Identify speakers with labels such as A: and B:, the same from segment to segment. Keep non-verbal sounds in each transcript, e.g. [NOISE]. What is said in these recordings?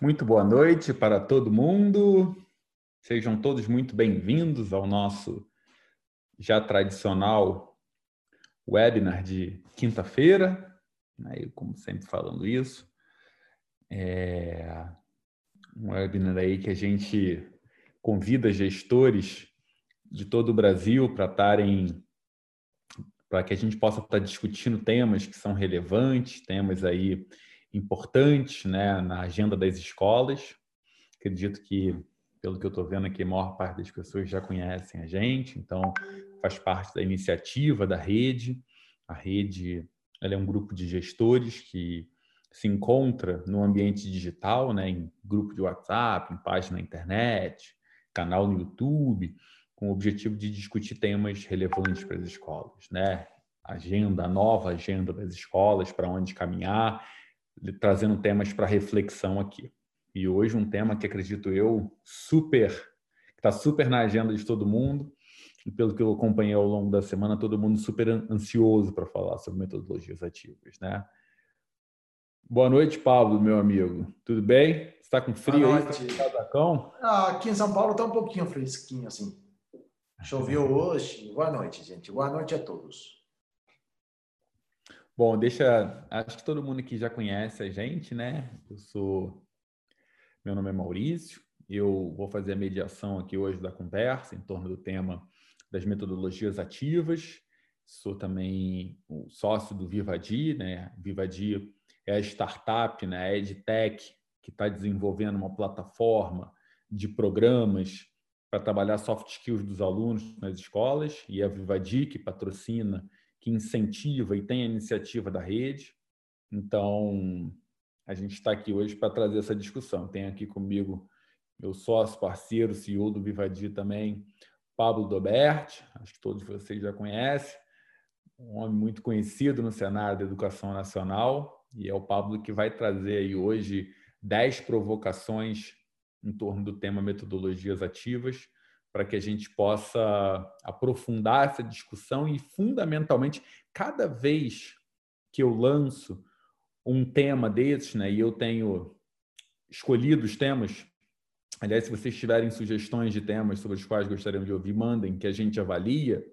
A: Muito boa noite para todo mundo. Sejam todos muito bem-vindos ao nosso já tradicional webinar de quinta-feira. Né? Eu, como sempre, falando isso. É um webinar aí que a gente convida gestores de todo o Brasil para estarem para que a gente possa estar discutindo temas que são relevantes, temas aí importantes né, na agenda das escolas. Acredito que, pelo que eu estou vendo aqui, a maior parte das pessoas já conhecem a gente, então faz parte da iniciativa da rede. A rede é um grupo de gestores que se encontra no ambiente digital, né, em grupo de WhatsApp, em página na internet, canal no YouTube, com o objetivo de discutir temas relevantes para as escolas, né? Agenda, a nova agenda das escolas, para onde caminhar, trazendo temas para reflexão aqui. E hoje um tema que acredito eu super, que está super na agenda de todo mundo, e pelo que eu acompanhei ao longo da semana, todo mundo super ansioso para falar sobre metodologias ativas, né? Boa noite, Pablo, meu amigo. Tudo bem? Está com frio Boa noite.
B: aí? Ah, aqui em São Paulo está um pouquinho fresquinho, assim. Choveu hoje. Boa noite, gente. Boa noite a todos.
A: Bom, deixa. Acho que todo mundo aqui já conhece a gente, né? Eu sou. Meu nome é Maurício. Eu vou fazer a mediação aqui hoje da conversa em torno do tema das metodologias ativas. Sou também o sócio do Vivadi, né? Vivadi é a startup, né? A EdTech, que está desenvolvendo uma plataforma de programas para trabalhar soft skills dos alunos nas escolas, e a Vivadi, que patrocina que incentiva e tem a iniciativa da rede. Então, a gente está aqui hoje para trazer essa discussão. Tem aqui comigo meu sócio, parceiro, CEO do Vivadi também, Pablo Doberti, acho que todos vocês já conhecem, um homem muito conhecido no cenário da educação nacional, e é o Pablo que vai trazer aí hoje 10 provocações em torno do tema metodologias ativas, para que a gente possa aprofundar essa discussão e, fundamentalmente, cada vez que eu lanço um tema desses, né, e eu tenho escolhido os temas, aliás, se vocês tiverem sugestões de temas sobre os quais gostariam de ouvir, mandem, que a gente avalia,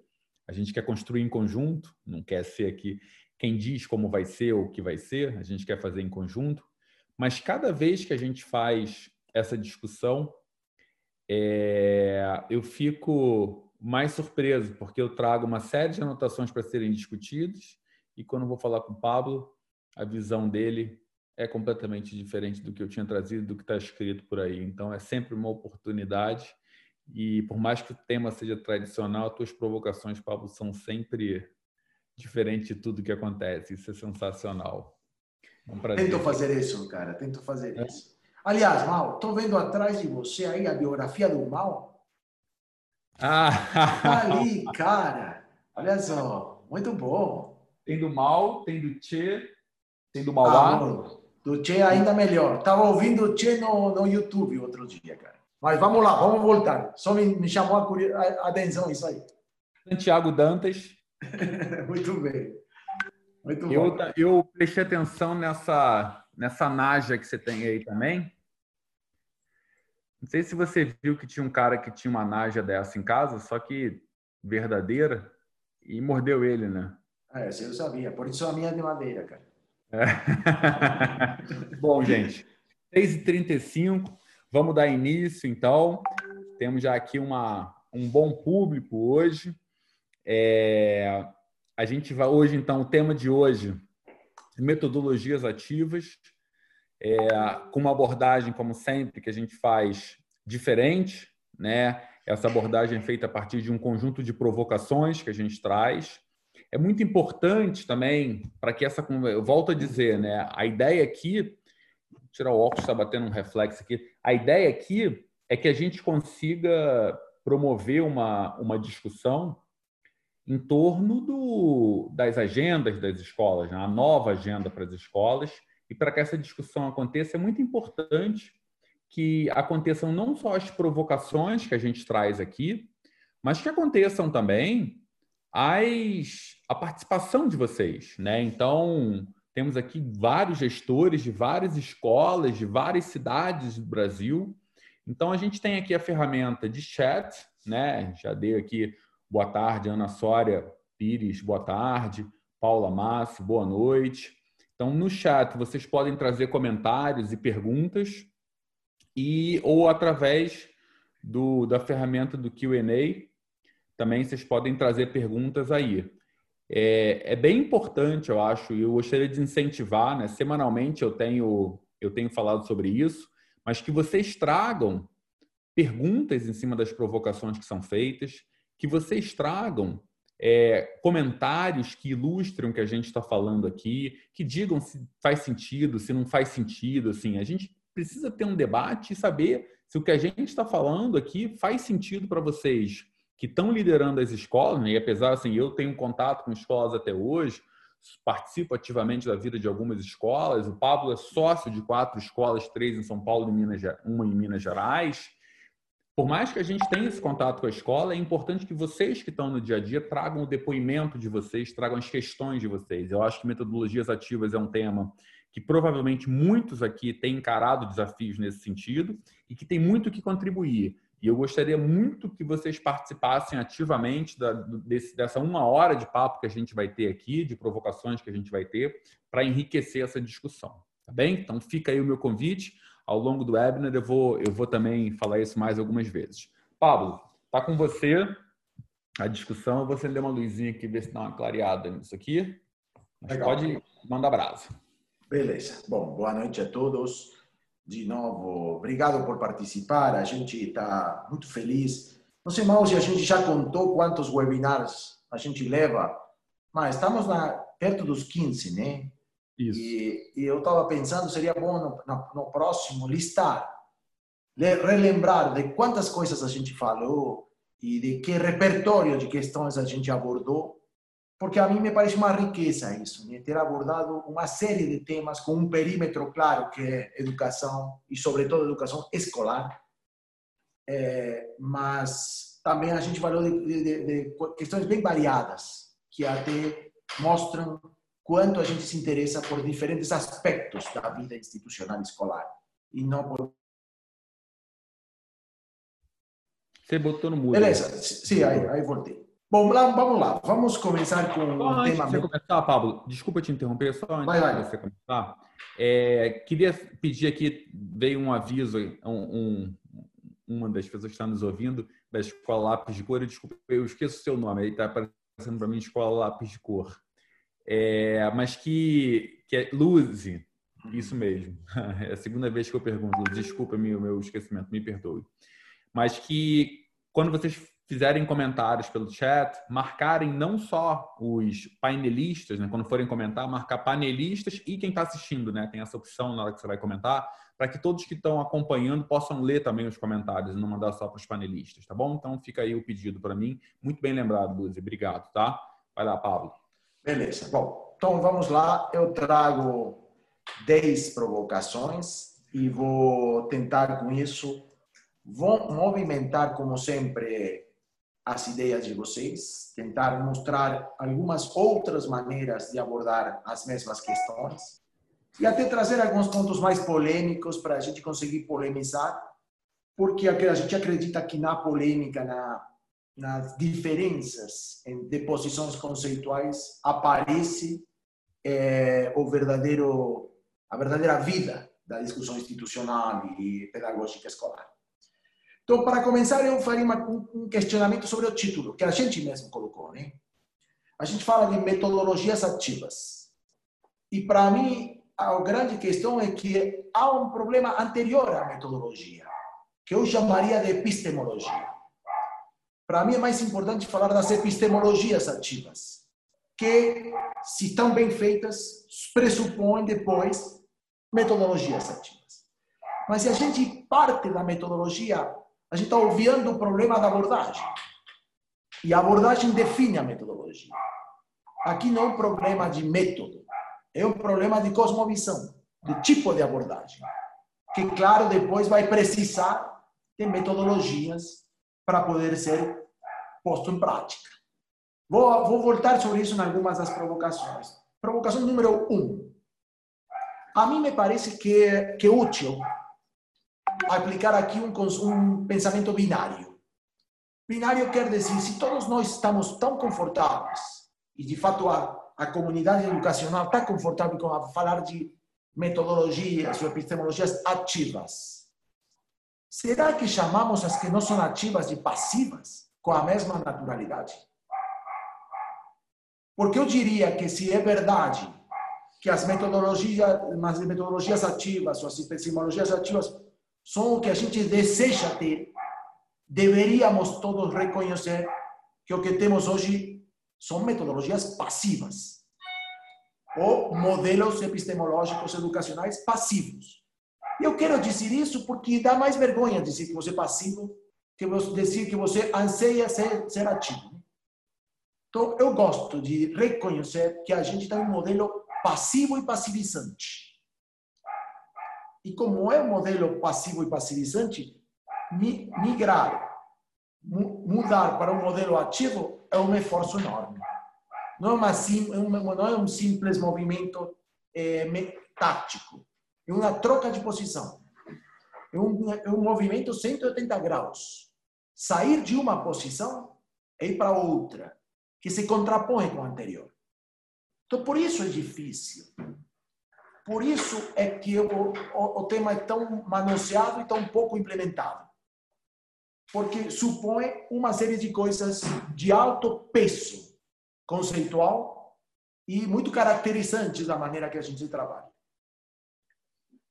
A: a gente quer construir em conjunto, não quer ser aqui quem diz como vai ser ou o que vai ser, a gente quer fazer em conjunto, mas cada vez que a gente faz essa discussão, é, eu fico mais surpreso, porque eu trago uma série de anotações para serem discutidas, e quando vou falar com o Pablo, a visão dele é completamente diferente do que eu tinha trazido, do que está escrito por aí. Então, é sempre uma oportunidade, e por mais que o tema seja tradicional, tuas provocações, Pablo, são sempre diferentes de tudo que acontece. Isso é sensacional.
B: É um Tento fazer isso, cara. Tento fazer é. isso. Aliás, Mal, estou vendo atrás de você aí a biografia do Mal.
A: Ah!
B: Tá ali, cara. Olha só, muito bom.
A: Tem do Mal, tem do Che, tem do Mauá. Ah,
B: do Che ainda melhor. Estava ouvindo o Che no, no YouTube outro dia, cara. Mas vamos lá, vamos voltar. Só me, me chamou a, a atenção isso aí.
A: Santiago Dantas. [LAUGHS]
B: muito bem.
A: Muito eu, bom. Eu prestei atenção nessa, nessa naja que você tem aí também. Não sei se você viu que tinha um cara que tinha uma naja dessa em casa, só que verdadeira, e mordeu ele, né?
B: É, eu sabia. Por isso a minha é de madeira, cara.
A: É. [LAUGHS] Bom, gente, 6h35, vamos dar início, então. Temos já aqui uma, um bom público hoje. É, a gente vai hoje, então, o tema de hoje, metodologias ativas é, com uma abordagem, como sempre, que a gente faz diferente, né? Essa abordagem é feita a partir de um conjunto de provocações que a gente traz. É muito importante também para que essa. Eu volto a dizer, né? A ideia aqui. Tirar o óculos, está batendo um reflexo aqui. A ideia aqui é que a gente consiga promover uma, uma discussão em torno do, das agendas das escolas, né? a nova agenda para as escolas, e para que essa discussão aconteça, é muito importante que aconteçam não só as provocações que a gente traz aqui, mas que aconteçam também as, a participação de vocês. Né? Então, Temos aqui vários gestores de várias escolas, de várias cidades do Brasil. Então, a gente tem aqui a ferramenta de chat, né? Já dei aqui boa tarde, Ana Sória Pires, boa tarde. Paula Massi, boa noite. Então, no chat, vocês podem trazer comentários e perguntas, e ou através do, da ferramenta do QA, também vocês podem trazer perguntas aí. É, é, bem importante, eu acho, e eu gostaria de incentivar, né? Semanalmente eu tenho, eu tenho falado sobre isso, mas que vocês tragam perguntas em cima das provocações que são feitas, que vocês tragam é, comentários que ilustram o que a gente está falando aqui, que digam se faz sentido, se não faz sentido. Assim, a gente precisa ter um debate e saber se o que a gente está falando aqui faz sentido para vocês que estão liderando as escolas. Né? E apesar assim, eu tenho contato com escolas até hoje, participo ativamente da vida de algumas escolas. O Pablo é sócio de quatro escolas, três em São Paulo e uma em Minas Gerais por mais que a gente tenha esse contato com a escola, é importante que vocês que estão no dia a dia tragam o depoimento de vocês, tragam as questões de vocês. Eu acho que metodologias ativas é um tema que provavelmente muitos aqui têm encarado desafios nesse sentido e que tem muito que contribuir. E eu gostaria muito que vocês participassem ativamente da, desse, dessa uma hora de papo que a gente vai ter aqui, de provocações que a gente vai ter, para enriquecer essa discussão. Tá bem? Então fica aí o meu convite ao longo do webinar eu vou, eu vou também falar isso mais algumas vezes. Pablo, tá com você a discussão. Eu vou acender uma luzinha aqui, ver se dá uma clareada nisso aqui. Pode mandar brasa.
B: Beleza. Bom, boa noite a todos. De novo, obrigado por participar. A gente está muito feliz. Não sei mal se a gente já contou quantos webinars a gente leva, mas estamos na, perto dos 15, né? Isso. E, e eu estava pensando, seria bom no, no, no, próximo listar, relembrar de quantas coisas a gente falou e de que repertório de questões a gente abordou, porque a mim me parece uma riqueza isso, né? ter abordado uma série de temas com um perímetro claro, que é educação e, sobretudo, educação escolar, é, mas também a gente falou de, de, de questões bem variadas, que até mostram quanto a gente se interessa por diferentes aspectos da vida institucional escolar e não por
A: Você botou no mudo.
B: Beleza, sim, aí, aí voltei. Bom, lá, vamos lá, vamos começar com um
A: antes tema... De começar, Pablo, desculpa te interromper, só antes vai, vai. de você começar. É, queria pedir aqui, veio um aviso, um, um, uma das pessoas que está nos ouvindo, da Escola Lápis de Cor, desculpa, eu esqueço o seu nome, aí está aparecendo para mim Escola Lápis de Cor é, mas que, que é Luzi, isso mesmo. [LAUGHS] É a segunda vez que eu pergunto, desculpa o meu esquecimento, me perdoe. Mas que quando vocês fizerem comentários pelo chat, marcarem não só os painelistas, né? quando forem comentar, marcar panelistas e quem está assistindo, né? Tem essa opção na hora que você vai comentar, para que todos que estão acompanhando possam ler também os comentários e não mandar só para os panelistas, tá bom? Então fica aí o pedido para mim. Muito bem lembrado, Luzi. Obrigado, tá? Vai lá, Pablo.
B: Beleza. Bom, então vamos lá. Eu trago 10 provocações e vou tentar com isso vou movimentar, como sempre, as ideias de vocês, tentar mostrar algumas outras maneiras de abordar as mesmas questões e até trazer alguns pontos mais polêmicos para a gente conseguir polemizar, porque a gente acredita que na polêmica, na nas diferenças de posições conceituais aparece é, o verdadeiro a verdadeira vida da discussão institucional e pedagógica escolar. Então, para começar, eu faria um questionamento sobre o título, que a gente mesmo colocou. Né? A gente fala de metodologias ativas. E, para mim, a grande questão é que há um problema anterior à metodologia, que eu chamaria de epistemologia. Para mim é mais importante falar das epistemologias ativas, que, se estão bem feitas, pressupõem depois metodologias ativas. Mas se a gente parte da metodologia, a gente está obviando o problema da abordagem. E a abordagem define a metodologia. Aqui não é um problema de método, é um problema de cosmovisão, de tipo de abordagem. Que, claro, depois vai precisar de metodologias para poder ser posto em prática. Vou, vou voltar sobre isso em algumas das provocações. Provocação número um. a mim me parece que, que é útil aplicar aqui um, um pensamento binário. Binário quer dizer, se todos nós estamos tão confortáveis, e de fato a, a comunidade educacional está confortável com a falar de metodologias ou epistemologias ativas, será que chamamos as que não são ativas de passivas com a mesma naturalidade? Porque eu diria que se é verdade que as metodologias, as metodologias ativas ou as epistemologias ativas são o que a gente deseja ter, deveríamos todos reconhecer que o que temos hoje são metodologias passivas ou modelos epistemológicos educacionais passivos. Eu quero dizer isso porque dá mais vergonha dizer que você é passivo que dizer que você anseia ser, ser ativo. Então, eu gosto de reconhecer que a gente tem um modelo passivo e passivizante. E como é um modelo passivo e passivizante, migrar, mudar para um modelo ativo é um esforço enorme. Não é, uma, não é um simples movimento é, tático, é uma troca de posição. É um, é um movimento 180 graus. Sair de uma posição e ir para outra, que se contrapõe com a anterior. Então, por isso é difícil. Por isso é que o, o, o tema é tão manuseado e tão pouco implementado. Porque supõe uma série de coisas de alto peso conceitual e muito caracterizantes da maneira que a gente trabalha.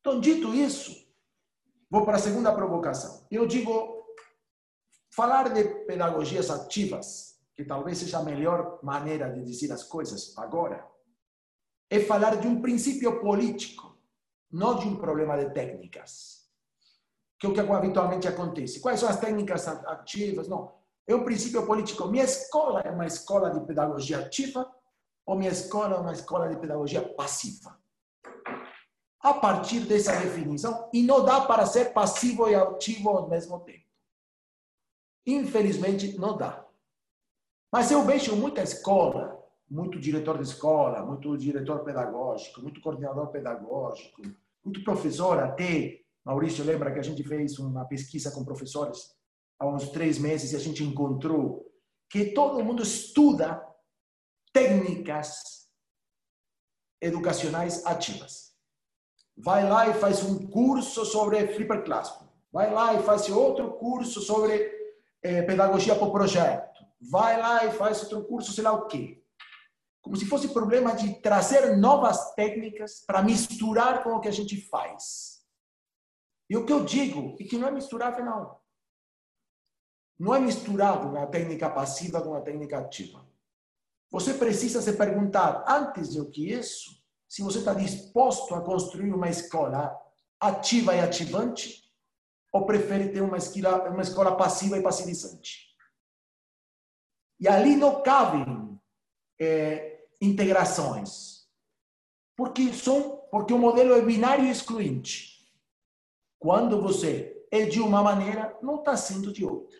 B: Então, dito isso, vou para a segunda provocação. Eu digo, falar de pedagogias ativas, que talvez seja a melhor maneira de dizer as coisas agora, é falar de um princípio político, não de um problema de técnicas, que é o que habitualmente acontece. Quais são as técnicas ativas? Não. É um princípio político. Minha escola é uma escola de pedagogia ativa ou minha escola é uma escola de pedagogia passiva? A partir dessa definição, e não dá para ser passivo e ativo ao mesmo tempo. Infelizmente, não dá. Mas eu vejo muita escola muito diretor de escola, muito diretor pedagógico, muito coordenador pedagógico, muito professor até. Maurício lembra que a gente fez uma pesquisa com professores há uns três meses e a gente encontrou que todo mundo estuda técnicas educacionais ativas. Vai lá e faz um curso sobre Flipper Classroom. Vai lá e faz outro curso sobre eh, pedagogia por projeto. Vai lá e faz outro curso, sei lá o quê como se fosse problema de trazer novas técnicas para misturar com o que a gente faz. E o que eu digo é que não é misturável, não. Não é misturável a técnica passiva com a técnica ativa. Você precisa se perguntar, antes do que isso, se você está disposto a construir uma escola ativa e ativante, ou prefere ter uma escola, uma escola passiva e passivizante. E ali não cabem é, integrações. Porque são, porque o modelo é binário e excluinte. Quando você é de uma maneira, não está sendo de outra.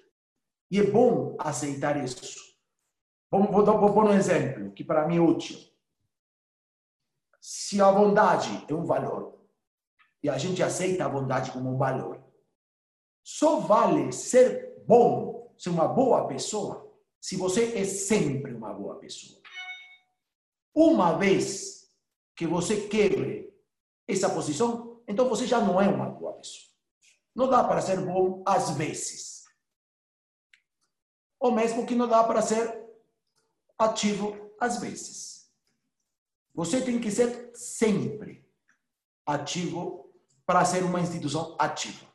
B: E é bom aceitar isso. Vou, vou, vou pôr um exemplo que para mim é útil. Se a bondade é um valor, e a gente aceita a bondade como um valor, só vale ser bom, ser uma boa pessoa, se você é sempre uma boa pessoa. Uma vez que você quebre essa posição, então você já não é uma boa pessoa. Não dá para ser bom às vezes. Ou mesmo que não dá para ser ativo às vezes. Você tem que ser sempre ativo para ser uma instituição ativa.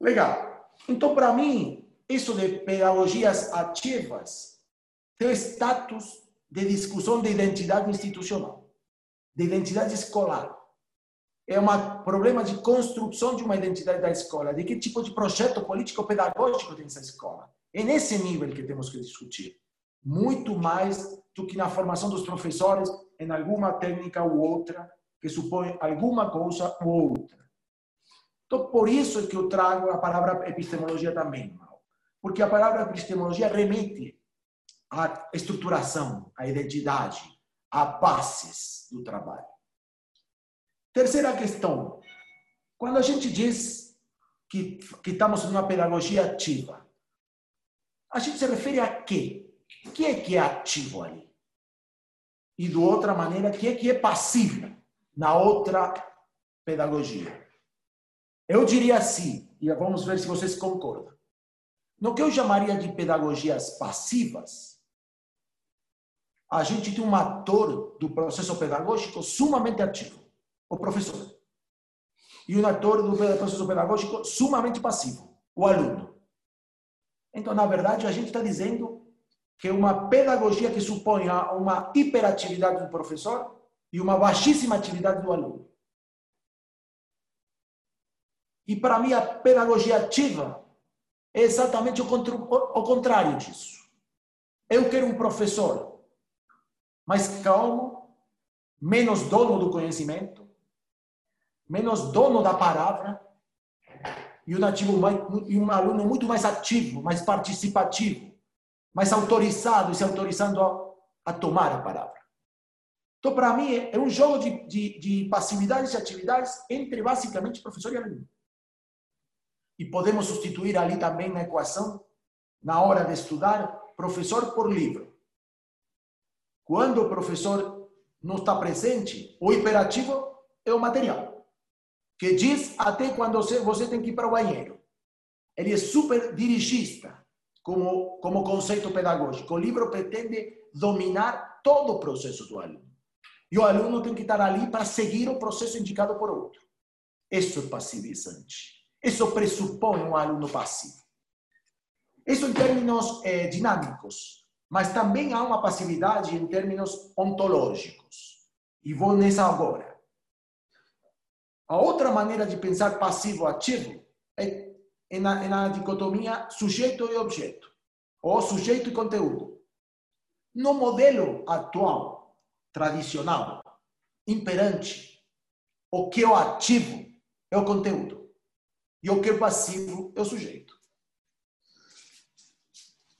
B: Legal. Então, para mim, isso de pedagogias ativas tem status de discussão de identidade institucional, de identidade escolar. É um problema de construção de uma identidade da escola, de que tipo de projeto político-pedagógico tem essa escola. É nesse nível que temos que discutir. Muito mais do que na formação dos professores em alguma técnica ou outra, que supõe alguma coisa ou outra. Então, por isso é que eu trago a palavra epistemologia também, porque a palavra epistemologia remete a estruturação, a identidade, a bases do trabalho. Terceira questão. Quando a gente diz que, que estamos numa pedagogia ativa, a gente se refere a quê? O que é que é ativo ali? E, de outra maneira, o que é que é passivo na outra pedagogia? Eu diria assim, e vamos ver se vocês concordam. No que eu chamaria de pedagogias passivas, a gente tem um ator do processo pedagógico sumamente ativo, o professor. E um ator do processo pedagógico sumamente passivo, o aluno. Então, na verdade, a gente está dizendo que é uma pedagogia que supõe uma hiperatividade do professor e uma baixíssima atividade do aluno. E para mim, a pedagogia ativa é exatamente o, contrário disso. Eu quero um professor mais calmo, menos dono do conhecimento, menos dono da palavra, e um, ativo mais, e um aluno muito mais ativo, mais participativo, mais autorizado e se autorizando a, a tomar a palavra. Então, para mim, é um jogo de, de, de passividades e atividades entre basicamente professor e aluno. E podemos substituir ali também na equação, na hora de estudar, professor por livro. Quando o professor não está presente, o hiperativo é o material, que diz até quando você, você tem que ir para o banheiro. Ele é super dirigista, como, como conceito pedagógico. O livro pretende dominar todo o processo do aluno. E o aluno tem que estar ali para seguir o processo indicado por outro. Isso é passivizante. Isso pressupõe um aluno passivo. Isso em termos eh, dinâmicos, mas também há uma passividade em termos ontológicos. E vou nessa agora. A outra maneira de pensar passivo-ativo é, na, é na dicotomia sujeito e objeto, ou sujeito e conteúdo. No modelo atual, tradicional, imperante, o que é o ativo é o conteúdo. E o que é passivo é o sujeito.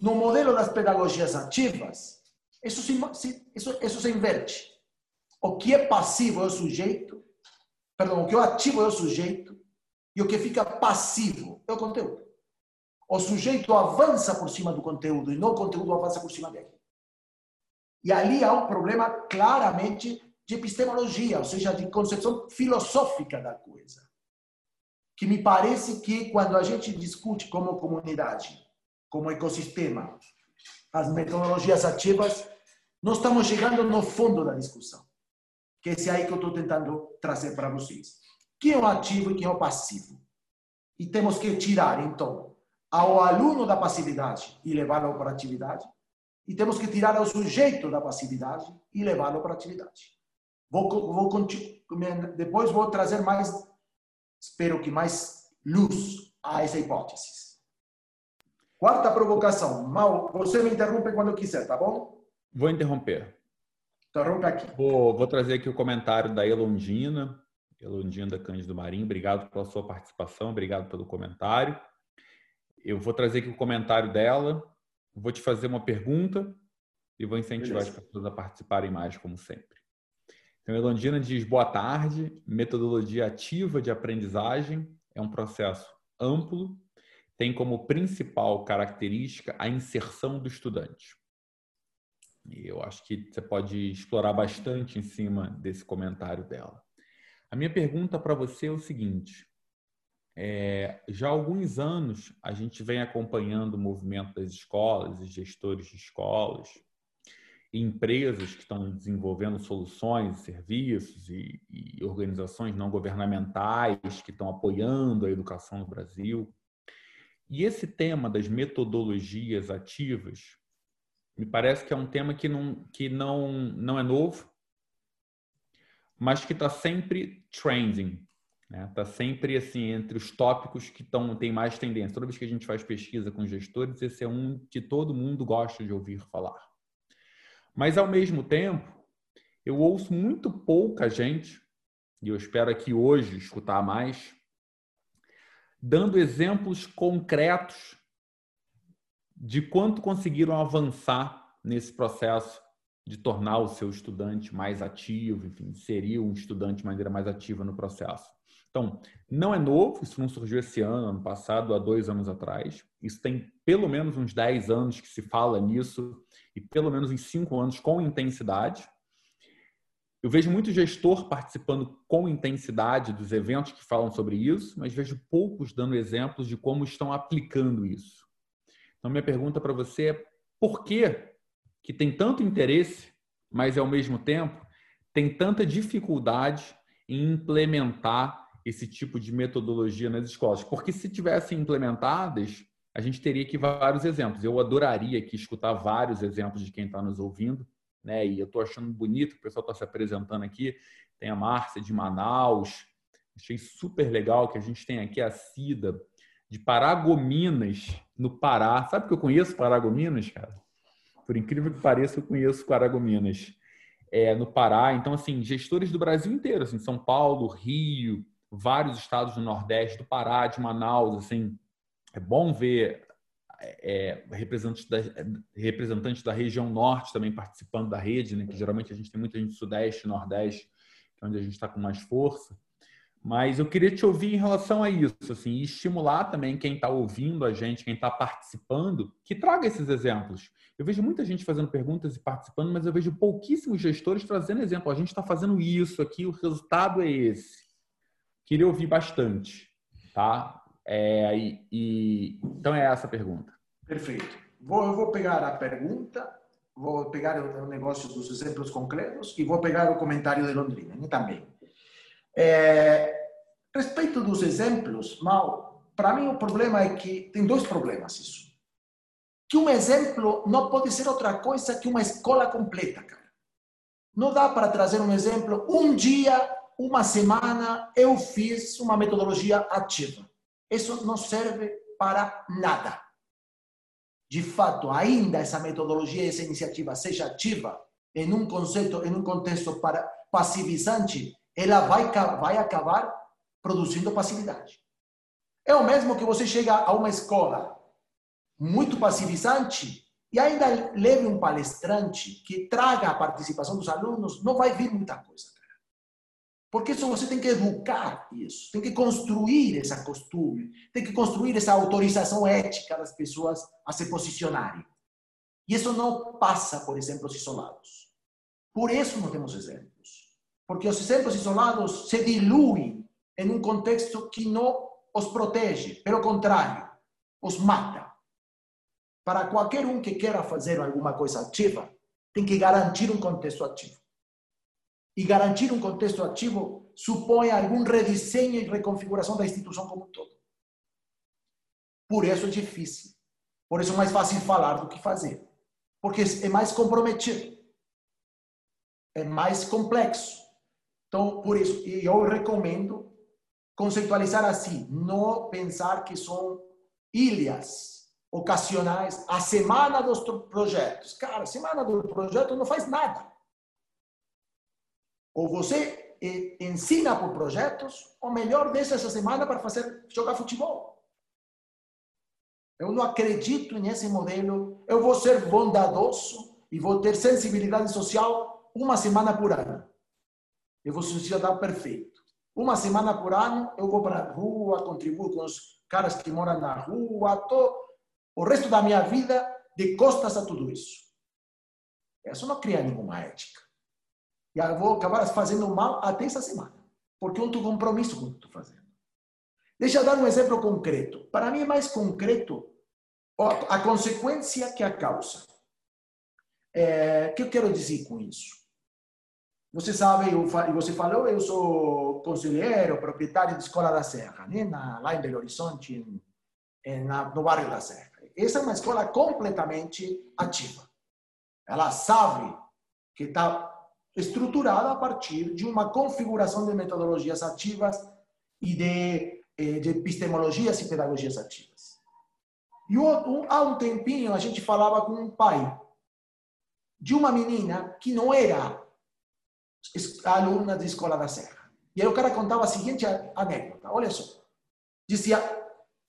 B: No modelo das pedagogias ativas, isso se, isso, isso se inverte. O que é passivo é o sujeito, perdão, o que é ativo é o sujeito, e o que fica passivo é o conteúdo. O sujeito avança por cima do conteúdo e não o conteúdo avança por cima dele. E ali há um problema claramente de epistemologia, ou seja, de concepção filosófica da coisa que me parece que quando a gente discute como comunidade, como ecossistema, as metodologias ativas, nós estamos chegando no fundo da discussão. Que é esse aí que eu estou tentando trazer para vocês. Quem é o ativo e quem é o passivo? E temos que tirar, então, ao aluno da passividade e levá-lo para a atividade. E temos que tirar ao sujeito da passividade e levá-lo para a atividade. Vou, vou, depois vou trazer mais espero que mais luz a essa hipótese. Quarta provocação. Mal, você me interrompe quando quiser, tá bom?
A: Vou interromper.
B: Interrompe aqui.
A: Vou, vou trazer aqui o comentário da Elondina, Elondina Cândido Marim. Obrigado pela sua participação, obrigado pelo comentário. Eu vou trazer aqui o comentário dela, vou te fazer uma pergunta e vou incentivar Beleza. as pessoas a participarem mais, como sempre. Então, Elondina diz: boa tarde. Metodologia ativa de aprendizagem é um processo amplo, tem como principal característica a inserção do estudante. E eu acho que você pode explorar bastante em cima desse comentário dela. A minha pergunta para você é o seguinte: é, já há alguns anos a gente vem acompanhando o movimento das escolas e gestores de escolas empresas que estão desenvolvendo soluções, serviços e, e, organizações não governamentais que estão apoiando a educação no Brasil. E esse tema das metodologias ativas me parece que é um tema que não, que não, não é novo, mas que está sempre trending, está né? Tá sempre assim entre os tópicos que estão tem mais tendência. Toda vez que a gente faz pesquisa com gestores, esse é um que todo mundo gosta de ouvir falar. Mas, ao mesmo tempo, eu ouço muito pouca gente, e eu espero aqui hoje escutar mais, dando exemplos concretos de quanto conseguiram avançar nesse processo de tornar o seu estudante mais ativo, enfim, inserir um estudante de maneira mais ativa no processo. Então, não é novo, isso não surgiu esse ano, ano passado, há dois anos atrás. Isso tem pelo menos uns 10 anos que se fala nisso, e pelo menos uns 5 anos com intensidade. Eu vejo muito gestor participando com intensidade dos eventos que falam sobre isso, mas vejo poucos dando exemplos de como estão aplicando isso. Então, minha pergunta para você é por que, que tem tanto interesse, mas ao mesmo tempo tem tanta dificuldade em implementar esse tipo de metodologia nas escolas? Porque se tivessem implementadas, a gente teria aqui vários exemplos. Eu adoraria aqui escutar vários exemplos de quem está nos ouvindo, né? E eu estou achando bonito o pessoal está se apresentando aqui. Tem a Márcia de Manaus. Achei super legal que a gente tem aqui a Cida de Paragominas, no Pará. Sabe que eu conheço Paragominas, cara? Por incrível que pareça, eu conheço Paragominas. É, no Pará. Então, assim, gestores do Brasil inteiro, assim, São Paulo, Rio, vários estados do Nordeste, do Pará, de Manaus, assim, é bom ver é, representantes, da, representantes da região norte também participando da rede, né? que geralmente a gente tem muita gente do sudeste, nordeste, que é onde a gente está com mais força. Mas eu queria te ouvir em relação a isso, assim, e estimular também quem está ouvindo a gente, quem está participando, que traga esses exemplos. Eu vejo muita gente fazendo perguntas e participando, mas eu vejo pouquíssimos gestores trazendo exemplo. A gente está fazendo isso aqui, o resultado é esse. Queria ouvir bastante, tá? É, e, e, então é essa a pergunta.
B: Perfeito. Vou, eu vou pegar a pergunta, vou pegar o, negócio dos exemplos concretos e vou pegar o comentário de Londrina também. É, respeito dos exemplos, Mal, para mim o problema é que tem dois problemas isso. Que um exemplo não pode ser outra coisa que uma escola completa, cara. Não dá para trazer um exemplo. Um dia uma semana eu fiz uma metodologia ativa. Isso não serve para nada. De fato, ainda essa metodologia, essa iniciativa seja ativa, em um conceito, em um contexto para passivizante, ela vai, vai acabar produzindo passividade. É o mesmo que você chega a uma escola muito passivizante e ainda leve um palestrante que traga a participação dos alunos, não vai vir muita coisa. Porque isso você tem que educar isso, tem que construir essa costume, tem que construir essa autorização ética das pessoas a se posicionarem. E isso não passa por exemplos isolados. Por isso não temos exemplos. Porque os exemplos isolados se diluem em um contexto que não os protege, pelo contrário, os mata. Para qualquer um que queira fazer alguma coisa ativa, tem que garantir um contexto ativo. E garantir um contexto ativo supõe algum redesenho e reconfiguração da instituição como um todo. Por isso é difícil. Por isso é mais fácil falar do que fazer. Porque é mais comprometido. É mais complexo. Então, por isso, eu recomendo conceitualizar assim, não pensar que são ilhas ocasionais. A semana dos projetos. Cara, semana do projeto não faz nada. Ou você ensina por projetos, ou melhor, deixa essa semana para fazer jogar futebol. Eu não acredito nesse modelo. Eu vou ser bondadoso e vou ter sensibilidade social uma semana por ano. Eu vou funcionar perfeito. Uma semana por ano eu vou para a rua, contribuo com os caras que moram na rua, tô o resto da minha vida de costas a tudo isso. Isso não cria nenhuma ética. E eu vou acabar fazendo mal até essa semana, porque eu não tenho compromisso com o que estou fazendo. Deixa eu dar um exemplo concreto. Para mim é mais concreto a consequência que a causa. É, o que eu quero dizer com isso? Você sabe, eu, você falou, eu sou conselheiro, proprietário de Escola da Serra, né? Na, lá em Belo Horizonte, em, em, na, no bairro da Serra. Essa é uma escola completamente ativa. Ela sabe que está estruturada a partir de uma configuração de metodologias ativas e de, eh, de epistemologias e pedagogias ativas. E há um tempinho a gente falava com um pai de uma menina que não era aluna de escola da Serra. E aí o cara contava a seguinte anécdota: olha só. Dizia: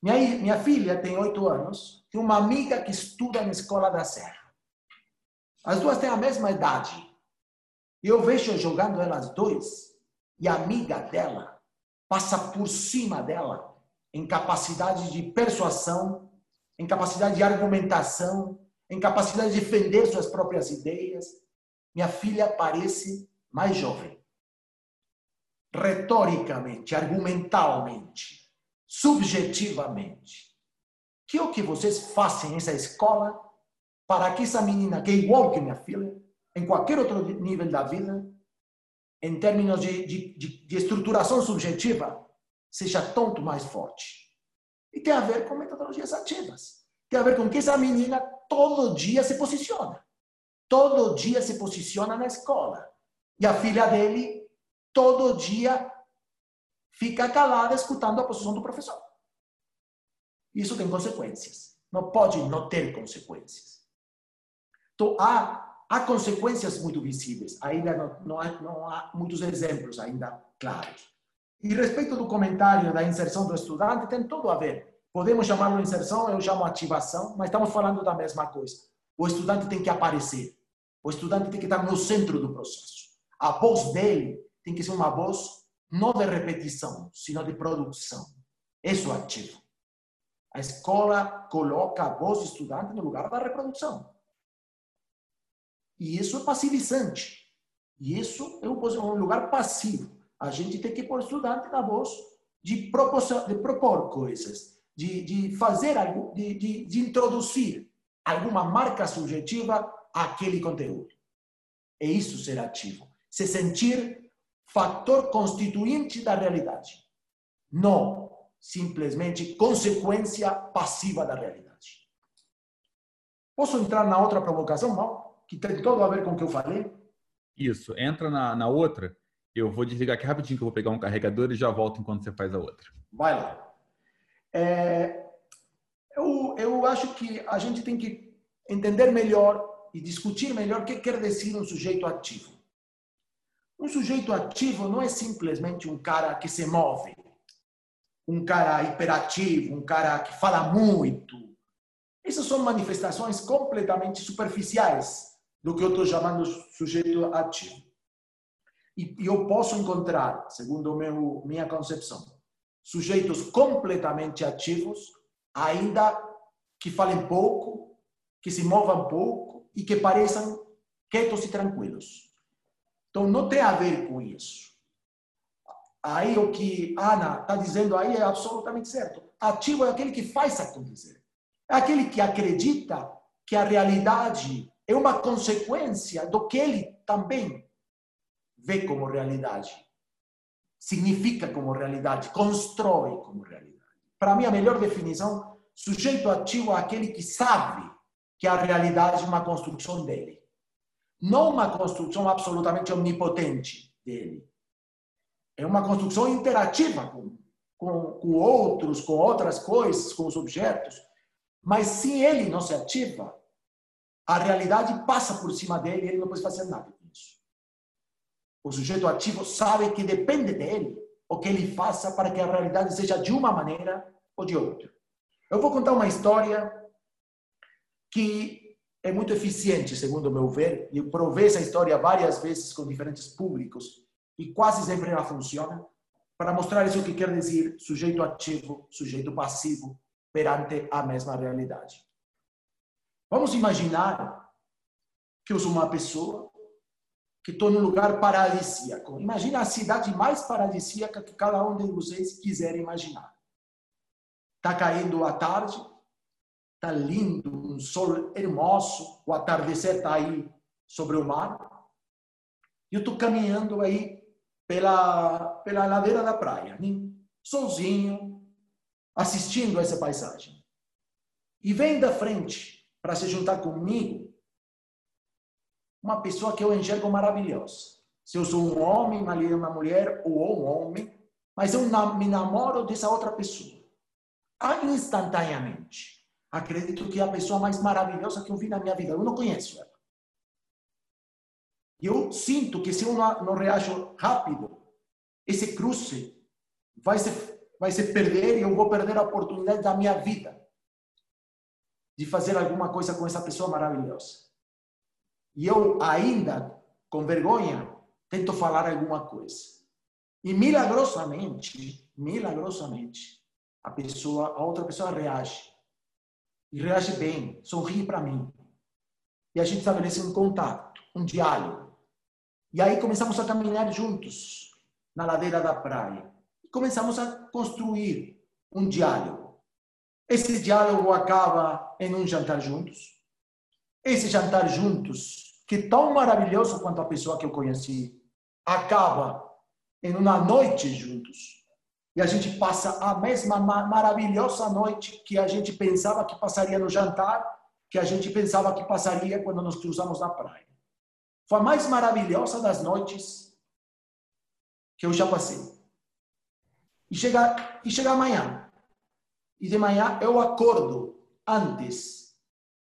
B: minha, minha filha tem oito anos, tem uma amiga que estuda na escola da Serra. As duas têm a mesma idade. Eu vejo jogando elas dois, e a amiga dela passa por cima dela em capacidade de persuasão, em capacidade de argumentação, em capacidade de defender suas próprias ideias. Minha filha parece mais jovem. Retoricamente, argumentalmente, subjetivamente. Que é o que vocês fazem nessa escola para que essa menina, que é igual que minha filha, em qualquer outro nível da vida, em termos de, de, de, estruturação subjetiva, seja tanto mais forte. E tem a ver com metodologias ativas. Tem a ver com que essa menina todo dia se posiciona. Todo dia se posiciona na escola. E a filha dele, todo dia, fica calada escutando a posição do professor. Isso tem consequências. Não pode não ter consequências. Então, há, há consequências muito visíveis. Ainda não, não, há, não há muitos exemplos ainda claros. E respeito do comentário da inserção do estudante, tem tudo a ver. Podemos chamá-lo inserção, eu chamo ativação, mas estamos falando da mesma coisa. O estudante tem que aparecer. O estudante tem que estar no centro do processo. A voz dele tem que ser uma voz não de repetição, sino de produção. Isso é ativo. A escola coloca a voz do estudante no lugar da reprodução. E isso é passivizante. E isso é um lugar passivo. A gente tem que pôr o estudante na voz de, propor, de propor coisas, de, de fazer algo, de, de, de introduzir alguma marca subjetiva àquele conteúdo. É isso ser ativo. Se sentir fator constituinte da realidade. Não simplesmente consequência passiva da realidade. Posso entrar na outra provocação, não? Que tem tudo a ver com o que eu falei?
A: Isso. Entra na, na outra. Eu vou desligar aqui rapidinho que eu vou pegar um carregador e já volto enquanto você faz a outra.
B: Vai lá. É, eu, eu acho que a gente tem que entender melhor e discutir melhor o que quer dizer um sujeito ativo. Um sujeito ativo não é simplesmente um cara que se move, um cara hiperativo, um cara que fala muito. Essas são manifestações completamente superficiais do que eu estou chamando sujeito ativo. E eu posso encontrar, segundo meu, minha concepção, sujeitos completamente ativos, ainda que falem pouco, que se movam pouco e que pareçam quietos e tranquilos. Então, não tem a ver com isso. Aí o que Ana está dizendo aí é absolutamente certo. Ativo é aquele que faz acontecer. É aquele que acredita que a realidade é uma consequência do que ele também vê como realidade. Significa como realidade, constrói como realidade. Para mim, a melhor definição, sujeito ativo é aquele que sabe que a realidade é uma construção dele. Não uma construção absolutamente omnipotente dele é uma construção interativa com, com, com outros, com outras coisas, com os objetos. Mas se ele não se ativa, a realidade passa por cima dele e ele não pode fazer nada com isso. O sujeito ativo sabe que depende dele o que ele faça para que a realidade seja de uma maneira ou de outra. Eu vou contar uma história que é muito eficiente, segundo o meu ver, e provei essa história várias vezes com diferentes públicos e quase sempre ela funciona, para mostrar isso que quer dizer sujeito ativo, sujeito passivo perante a mesma realidade. Vamos imaginar que eu sou uma pessoa que estou num lugar paradisíaco. Imagina a cidade mais paradisíaca que cada um de vocês quiser imaginar. Está caindo a tarde, está lindo, um sol hermoso, o atardecer está aí sobre o mar. E eu estou caminhando aí pela, pela ladeira da praia, sozinho, assistindo a essa paisagem. E vem da frente para se juntar comigo uma pessoa que eu enxergo maravilhosa. Se eu sou um homem, uma mulher ou um homem, mas eu me namoro dessa outra pessoa. Instantaneamente. Acredito que é a pessoa mais maravilhosa que eu vi na minha vida. Eu não conheço ela. Eu sinto que se eu não, reajo rápido, esse cruce vai se, vai se perder e eu vou perder a oportunidade da minha vida de fazer alguma coisa com essa pessoa maravilhosa. E eu ainda, com vergonha, tento falar alguma coisa. E milagrosamente, milagrosamente, a pessoa, a outra pessoa reage. E reage bem, sorri para mim. E a gente estabelece um contato, um diálogo. E aí começamos a caminhar juntos na ladeira da praia. E começamos a construir um diálogo. Esse diálogo acaba em um jantar juntos. Esse jantar juntos, que é tão maravilhoso quanto a pessoa que eu conheci, acaba em uma noite juntos. E a gente passa a mesma maravilhosa noite que a gente pensava que passaria no jantar, que a gente pensava que passaria quando nos cruzamos na praia. Foi a mais maravilhosa das noites que eu já passei. E chega, e chega amanhã. E de manhã eu acordo antes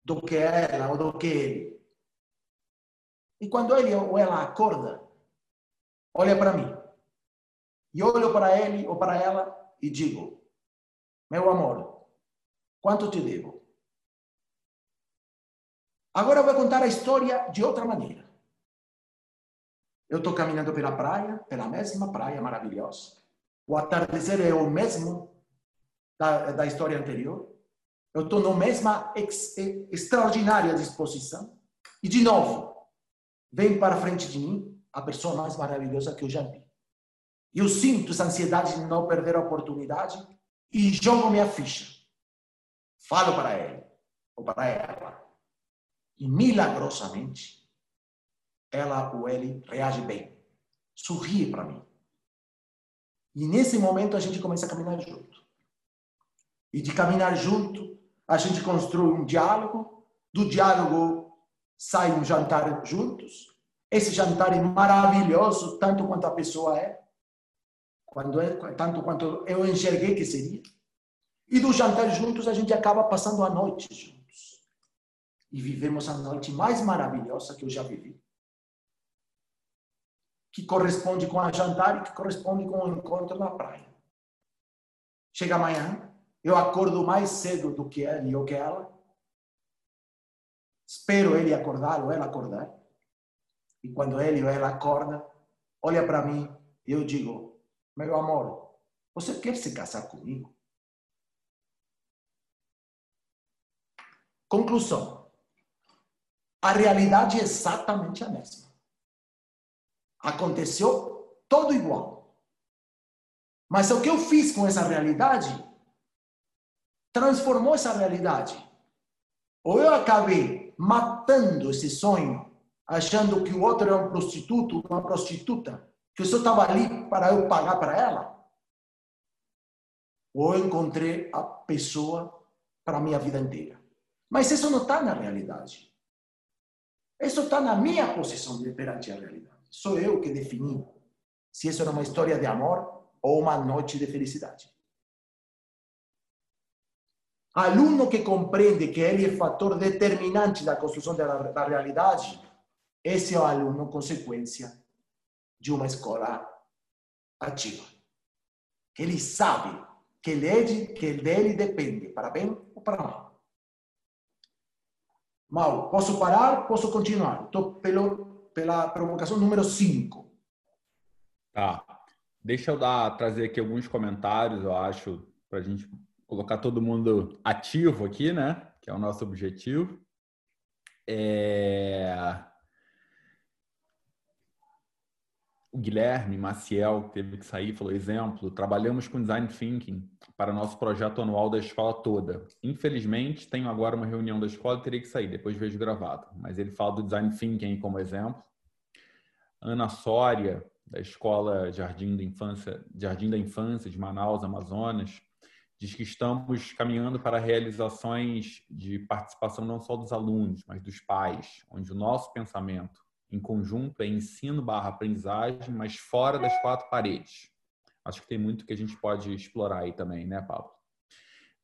B: do que ela ou do que ele. E quando ele ou ela acorda, olha para mim. E olho para ele ou para ela e digo: Meu amor, quanto te devo? Agora vou contar a história de outra maneira. Eu estou caminhando pela praia, pela mesma praia maravilhosa. O atardecer é o mesmo da, da história anterior. Eu estou na mesma ex, extraordinária disposição. E, de novo, vem para frente de mim a pessoa mais maravilhosa que eu já vi. Eu sinto essa ansiedade de não perder a oportunidade e jogo minha ficha. Falo para ele ou para ela. E milagrosamente, ela ou ele reage bem. Sorri para mim. E nesse momento a gente começa a caminhar junto. E de caminhar junto, a gente constrói um diálogo. Do diálogo sai um jantar juntos. Esse jantar é maravilhoso, tanto quanto a pessoa é, quando é tanto quanto eu enxerguei que seria. E do jantar juntos, a gente acaba passando a noite juntos. E vivemos a noite mais maravilhosa que eu já vivi que corresponde com a jantar e que corresponde com o encontro na praia. Chega amanhã, eu acordo mais cedo do que ele ou que ela. Espero ele acordar ou ela acordar. E quando ele ou ela acorda, olha para mim e eu digo: Meu amor, você quer se casar comigo? Conclusão: a realidade é exatamente a mesma. Aconteceu todo igual. Mas o que eu fiz com essa realidade transformou essa realidade. Ou eu acabei matando esse sonho, achando que o outro era um prostituto, uma prostituta, eu só estava ali para eu pagar para ela. Ou eu encontrei a pessoa para a minha vida inteira. Mas isso não está na realidade. Isso está na minha posição perante a realidade. Sou eu que defini se isso era uma história de amor ou uma noite de felicidade. Aluno que compreende que ele é fator determinante da construção da, da realidade, esse é o aluno consequência de uma escola ativa. Ele sabe que ele, que dele depende, para bem ou para mal. Mal, posso parar? Posso continuar? Estou pelo pela provocação número 5.
A: Tá. Deixa eu dar, trazer aqui alguns comentários, eu acho, para a gente colocar todo mundo ativo aqui, né? Que é o nosso objetivo. É... O Guilherme Maciel teve que sair, falou exemplo, trabalhamos com design thinking para nosso projeto anual da escola toda. Infelizmente, tenho agora uma reunião da escola e teria que sair, depois vejo gravado. Mas ele fala do design thinking como exemplo. Ana Sória, da Escola Jardim da Infância, Jardim da Infância de Manaus, Amazonas, diz que estamos caminhando para realizações de participação não só dos alunos, mas dos pais, onde o nosso pensamento em conjunto é ensino barra aprendizagem, mas fora das quatro paredes. Acho que tem muito que a gente pode explorar aí também, né, Paulo?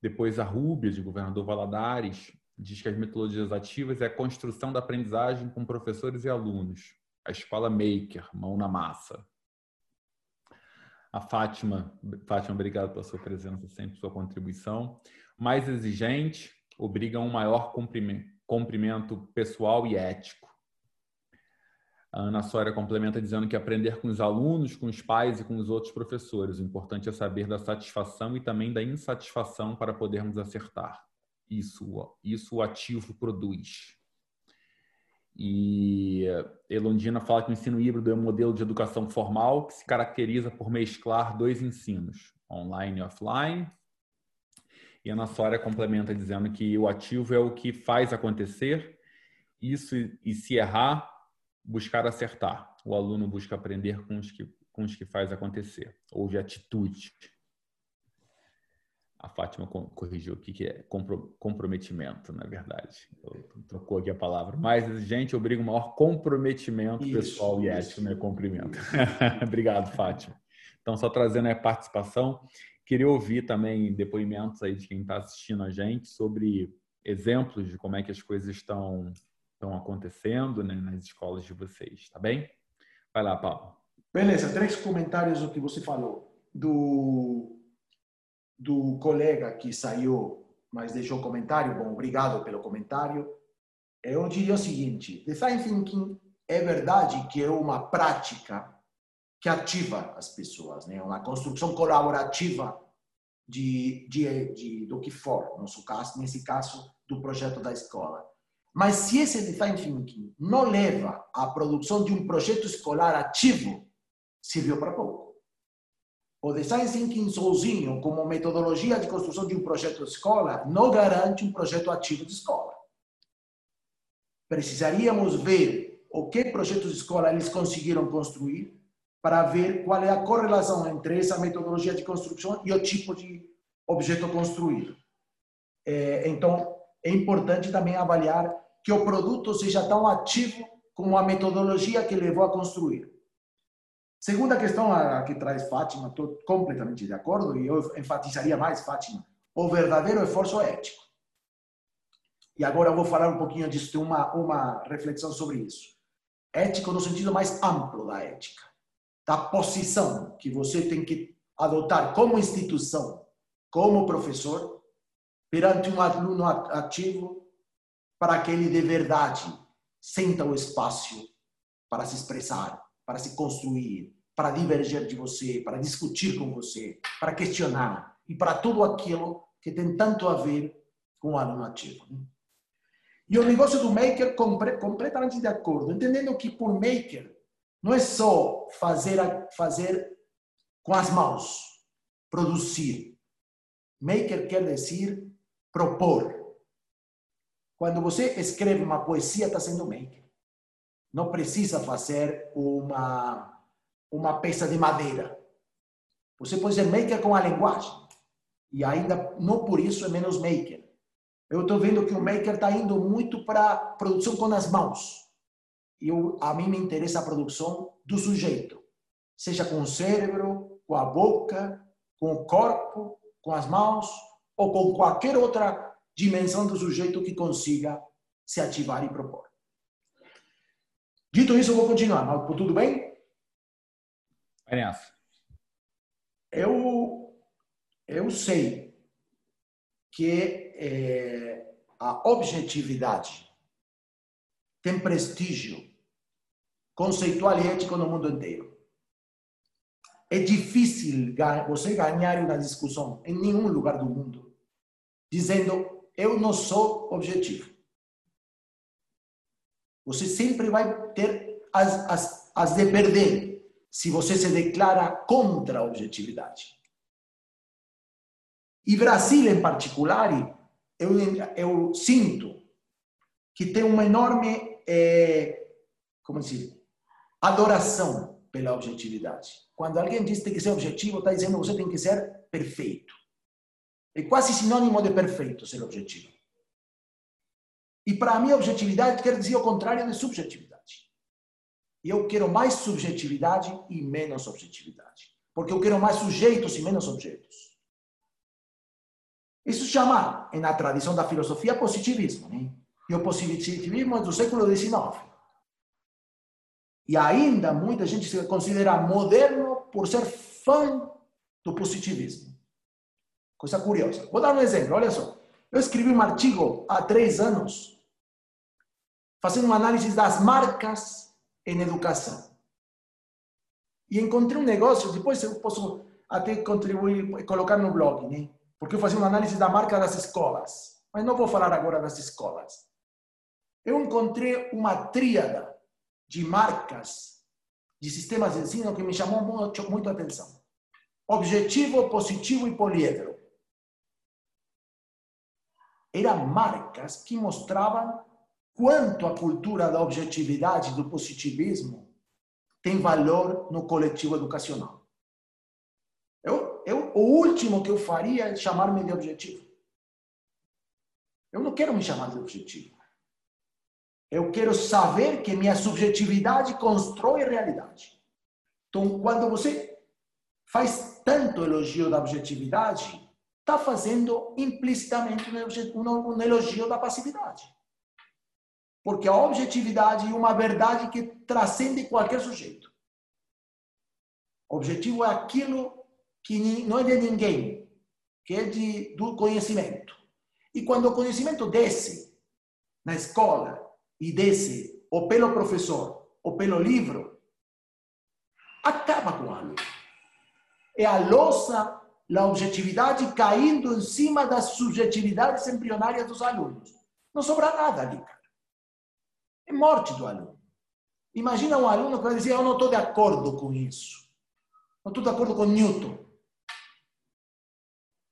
A: Depois a Rúbia, de Governador Valadares, diz que as metodologias ativas é a construção da aprendizagem com professores e alunos. A escola Maker, mão na massa. A Fátima, Fátima, obrigado pela sua presença, sempre sua contribuição. Mais exigente, obriga a um maior cumprimento pessoal e ético A Ana Sória complementa dizendo que aprender com os alunos, com os pais e com os outros professores. O importante é saber da satisfação e também da insatisfação para podermos acertar. Isso, isso o ativo produz. E Elondina fala que o ensino híbrido é um modelo de educação formal que se caracteriza por mesclar dois ensinos, online e offline. E a Ana Sória complementa dizendo que o ativo é o que faz acontecer, isso e se errar, buscar acertar. O aluno busca aprender com os que, com os que faz acontecer. Houve atitude. A Fátima corrigiu aqui que é comprometimento, na verdade. Trocou aqui a palavra. Mais exigente obriga um maior comprometimento isso, pessoal e ético, né? Cumprimento. [LAUGHS] Obrigado, Fátima. Então, só trazendo a participação, queria ouvir também depoimentos aí de quem está assistindo a gente sobre exemplos de como é que as coisas estão, estão acontecendo né, nas escolas de vocês, tá bem? Vai lá, Paulo.
B: Beleza, três comentários do que você falou. Do do colega que saiu, mas deixou comentário, bom, obrigado pelo comentário. Eu diria o seguinte: design thinking é verdade que é uma prática que ativa as pessoas, né? Uma construção colaborativa de, de, de do que for, nosso caso, nesse caso do projeto da escola. Mas se esse design thinking não leva à produção de um projeto escolar ativo, serviu para pouco. O design thinking sozinho, como metodologia de construção de um projeto de escola, não garante um projeto ativo de escola. Precisaríamos ver o que projetos de escola eles conseguiram construir para ver qual é a correlação entre essa metodologia de construção e o tipo de objeto construído. É, então, é importante também avaliar que o produto seja tão ativo como a metodologia que levou a construir. Segunda questão a que traz Fátima, estou completamente de acordo e eu enfatizaria mais, Fátima, o verdadeiro esforço ético. E agora eu vou falar um pouquinho disso, uma, uma reflexão sobre isso. Ético no sentido mais amplo da ética, da posição que você tem que adotar como instituição, como professor, perante um aluno ativo, para que ele de verdade sinta o espaço para se expressar, para se construir, para divergir de você, para discutir com você, para questionar e para tudo aquilo que tem tanto a ver com o aluno ativo. E o negócio do maker, completamente de acordo, entendendo que por maker não é só fazer, fazer com as mãos, produzir. Maker quer dizer propor. Quando você escreve uma poesia, está sendo maker não precisa fazer uma, uma peça de madeira. Você pode ser maker com a linguagem. E ainda não por isso é menos maker. Eu estou vendo que o maker está indo muito para produção com as mãos. Eu, a mim me interessa a produção do sujeito. Seja com o cérebro, com a boca, com o corpo, com as mãos ou com qualquer outra dimensão do sujeito que consiga se ativar e propor. Dito isso, eu vou continuar. Mas, tudo bem?
A: Vai nessa.
B: Eu, eu sei que é, a objetividade tem prestígio conceitual e ético no mundo inteiro. É difícil você ganhar uma discussão em nenhum lugar do mundo dizendo eu não sou objetivo. Você sempre vai ter as, as, as de perder se você se declara contra a objetividade. E Brasil, em particular, eu, eu sinto que tem uma enorme, é, como dizer, adoração pela objetividade. Quando alguém diz que tem que ser objetivo, está dizendo que você tem que ser perfeito. É quase sinônimo de perfeito ser objetivo. E para mim, objetividade quer dizer o contrário de subjetividade. Eu quero mais subjetividade e menos objetividade. Porque eu quero mais sujeitos e menos objetos. Isso chama, na tradição da filosofia, positivismo. Né? E o positivismo é do século XIX. E ainda muita gente se considera moderno por ser fã do positivismo. Coisa curiosa. Vou dar um exemplo, olha só. Eu escrevi um artigo há três anos fazendo uma análise das marcas em educação. E encontrei um negócio, depois eu posso até contribuir, colocar no blog, né? porque eu fazia uma análise da marca das escolas, mas não vou falar agora das escolas. Eu encontrei uma tríada de marcas de sistemas de ensino que me chamou muito, muito a atenção. Objetivo, positivo e poliedro. Eram marcas que mostravam quanto a cultura da objetividade, do positivismo, tem valor no coletivo educacional. Eu, eu, o último que eu faria é chamar-me de objetivo. Eu não quero me chamar de objetivo. Eu quero saber que minha subjetividade constrói realidade. Então, quando você faz tanto elogio da objetividade, está fazendo implicitamente um elogio da passividade. Porque a objetividade é uma verdade que transcende qualquer sujeito. objetivo é aquilo que não é de ninguém, que é de, do conhecimento. E quando o conhecimento desce na escola, e desce ou pelo professor ou pelo livro, acaba com o aluno. É a louça, a objetividade caindo em cima das subjetividades embrionárias dos alunos. Não sobra nada ali, cara. É morte do aluno. Imagina um aluno que vai dizer: Eu não estou de acordo com isso. Não estou de acordo com Newton.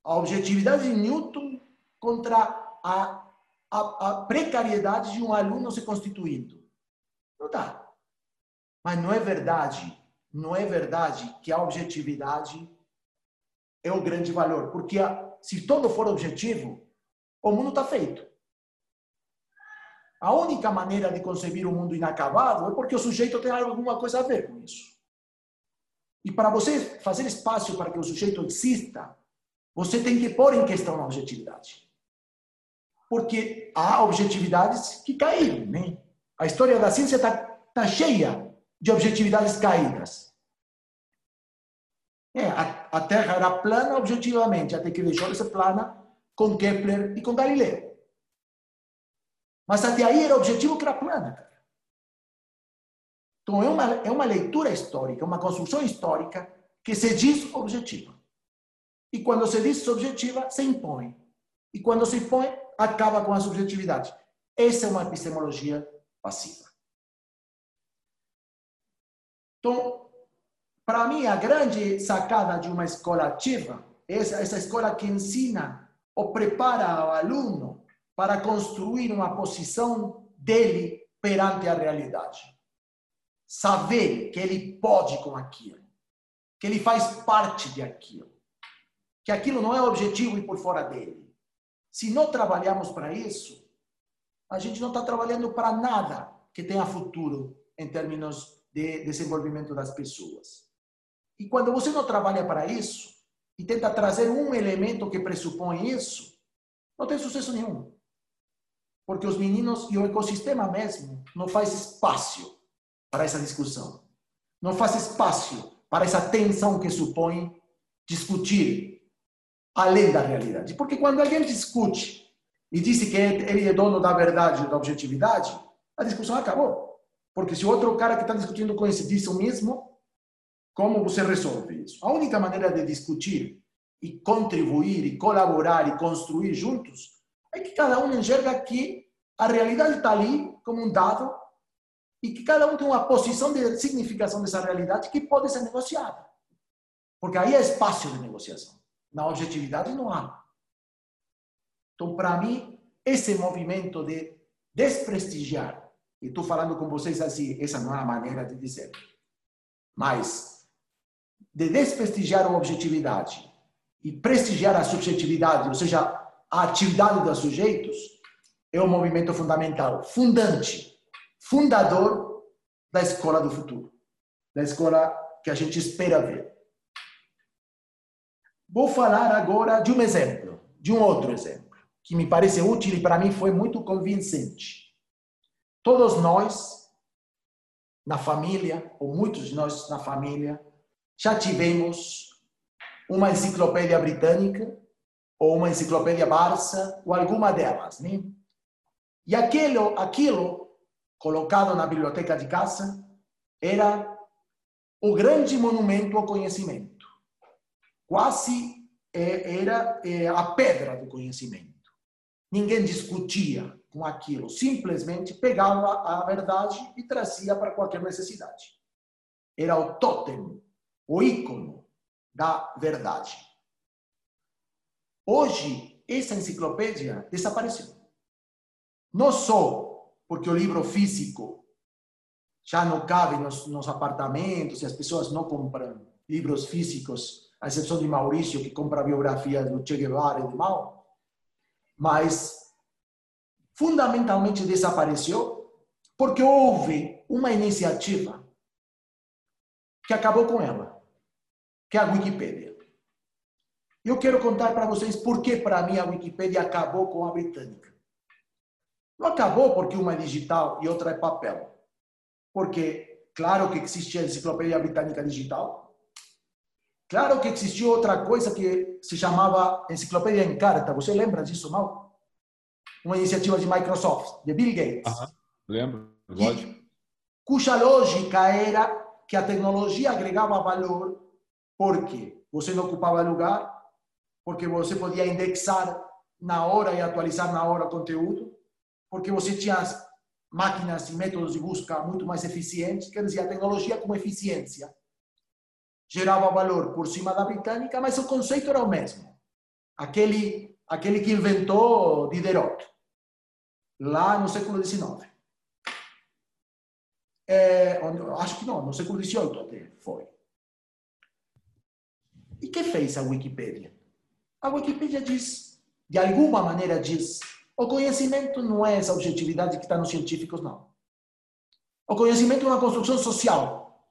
B: A objetividade de Newton contra a a, a precariedade de um aluno se constituindo. Não dá. Mas não é verdade, não é verdade que a objetividade é o grande valor. Porque se todo for objetivo, o mundo está feito. A única maneira de conceber o um mundo inacabado é porque o sujeito tem alguma coisa a ver com isso. E para você fazer espaço para que o sujeito exista, você tem que pôr em questão a objetividade porque há objetividades que caíram. Né? A história da ciência está tá cheia de objetividades caídas. É, a, a, Terra era plana objetivamente, até que deixou de ser plana com Kepler e com Galileu. Mas até aí era objetivo que era plana. Então é uma, é uma leitura histórica, uma construção histórica que se diz objetiva. E quando se diz objetiva, se impõe. E quando se impõe, acaba com a subjetividade. Essa é uma epistemologia passiva. Então, para mim, a grande sacada de uma escola ativa é essa, escola que ensina ou prepara o aluno para construir uma posição dele perante a realidade. Saber que ele pode com aquilo, que ele faz parte de aquilo, que aquilo não é objetivo e por fora dele se não trabalhamos para isso, a gente não está trabalhando para nada que tenha futuro em termos de desenvolvimento das pessoas. E quando você não trabalha para isso e tenta trazer um elemento que pressupõe isso, não tem sucesso nenhum. Porque os meninos e o ecossistema mesmo não faz espaço para essa discussão. Não faz espaço para essa tensão que supõe discutir além da realidade. Porque quando alguém discute e diz que ele é dono da verdade da objetividade, a discussão acabou. Porque se o outro cara que está discutindo com esse diz o mesmo, como você resolve isso? A única maneira de discutir e contribuir e colaborar e construir juntos é que cada um enxerga que a realidade está ali como um dado e que cada um tem uma posição de significação dessa realidade que pode ser negociada. Porque aí é espaço de negociação. Na objetividade não há. Então, para mim, esse movimento de desprestigiar, e estou falando com vocês assim, essa não é a maneira de dizer, mas de desprestigiar a objetividade e prestigiar a subjetividade, ou seja, a atividade dos sujeitos, é um movimento fundamental, fundante, fundador da escola do futuro, da escola que a gente espera ver. Vou falar agora de um exemplo, de um outro exemplo, que me parece útil e para mim foi muito convincente. Todos nós, na família, ou muitos de nós na família, já tivemos uma enciclopédia britânica, ou uma enciclopédia Barça, ou alguma delas. Né? E aquilo, aquilo, colocado na biblioteca de casa, era o grande monumento ao conhecimento. Quase é, era é, a pedra do conhecimento. Ninguém discutia com aquilo, simplesmente pegava a verdade e trazia para qualquer necessidade. Era o totem, o ícone da verdade. Hoje, essa enciclopédia desapareceu. Não só porque o livro físico já não cabe nos, nos apartamentos e as pessoas não compram livros físicos, a exceção de Maurício, que compra a biografia do Che Guevara e de Mao, mas fundamentalmente desapareceu porque houve uma iniciativa que acabou com ela, que é a Wikipedia. Eu quero contar para vocês por que, para mim, a Wikipedia acabou com a britânica. Não acabou porque uma é digital e outra é papel. Porque, claro que existe a Enciclopédia Britânica Digital. Claro que existiu outra coisa que se chamava Enciclopédia em Carta. Você lembra disso, Mal? Uma iniciativa de Microsoft, de Bill Gates.
A: lembro, lógico. E,
B: cuja lógica era que a tecnologia agregava valor porque você não ocupava lugar, porque você podia indexar na hora e atualizar na hora o conteúdo, porque você tinha máquinas e métodos de busca muito mais eficientes, quer dizer, a tecnologia como eficiência gerava valor por cima da britânica, mas o conceito era o mesmo. Aquele, aquele que inventou Diderot, lá no século XIX. É, acho que não, no século XVIII até foi. Que fez a Wikipedia? A Wikipedia diz, de alguma maneira diz, o conhecimento não é essa objetividade que está nos científicos, não. O conhecimento é uma construção social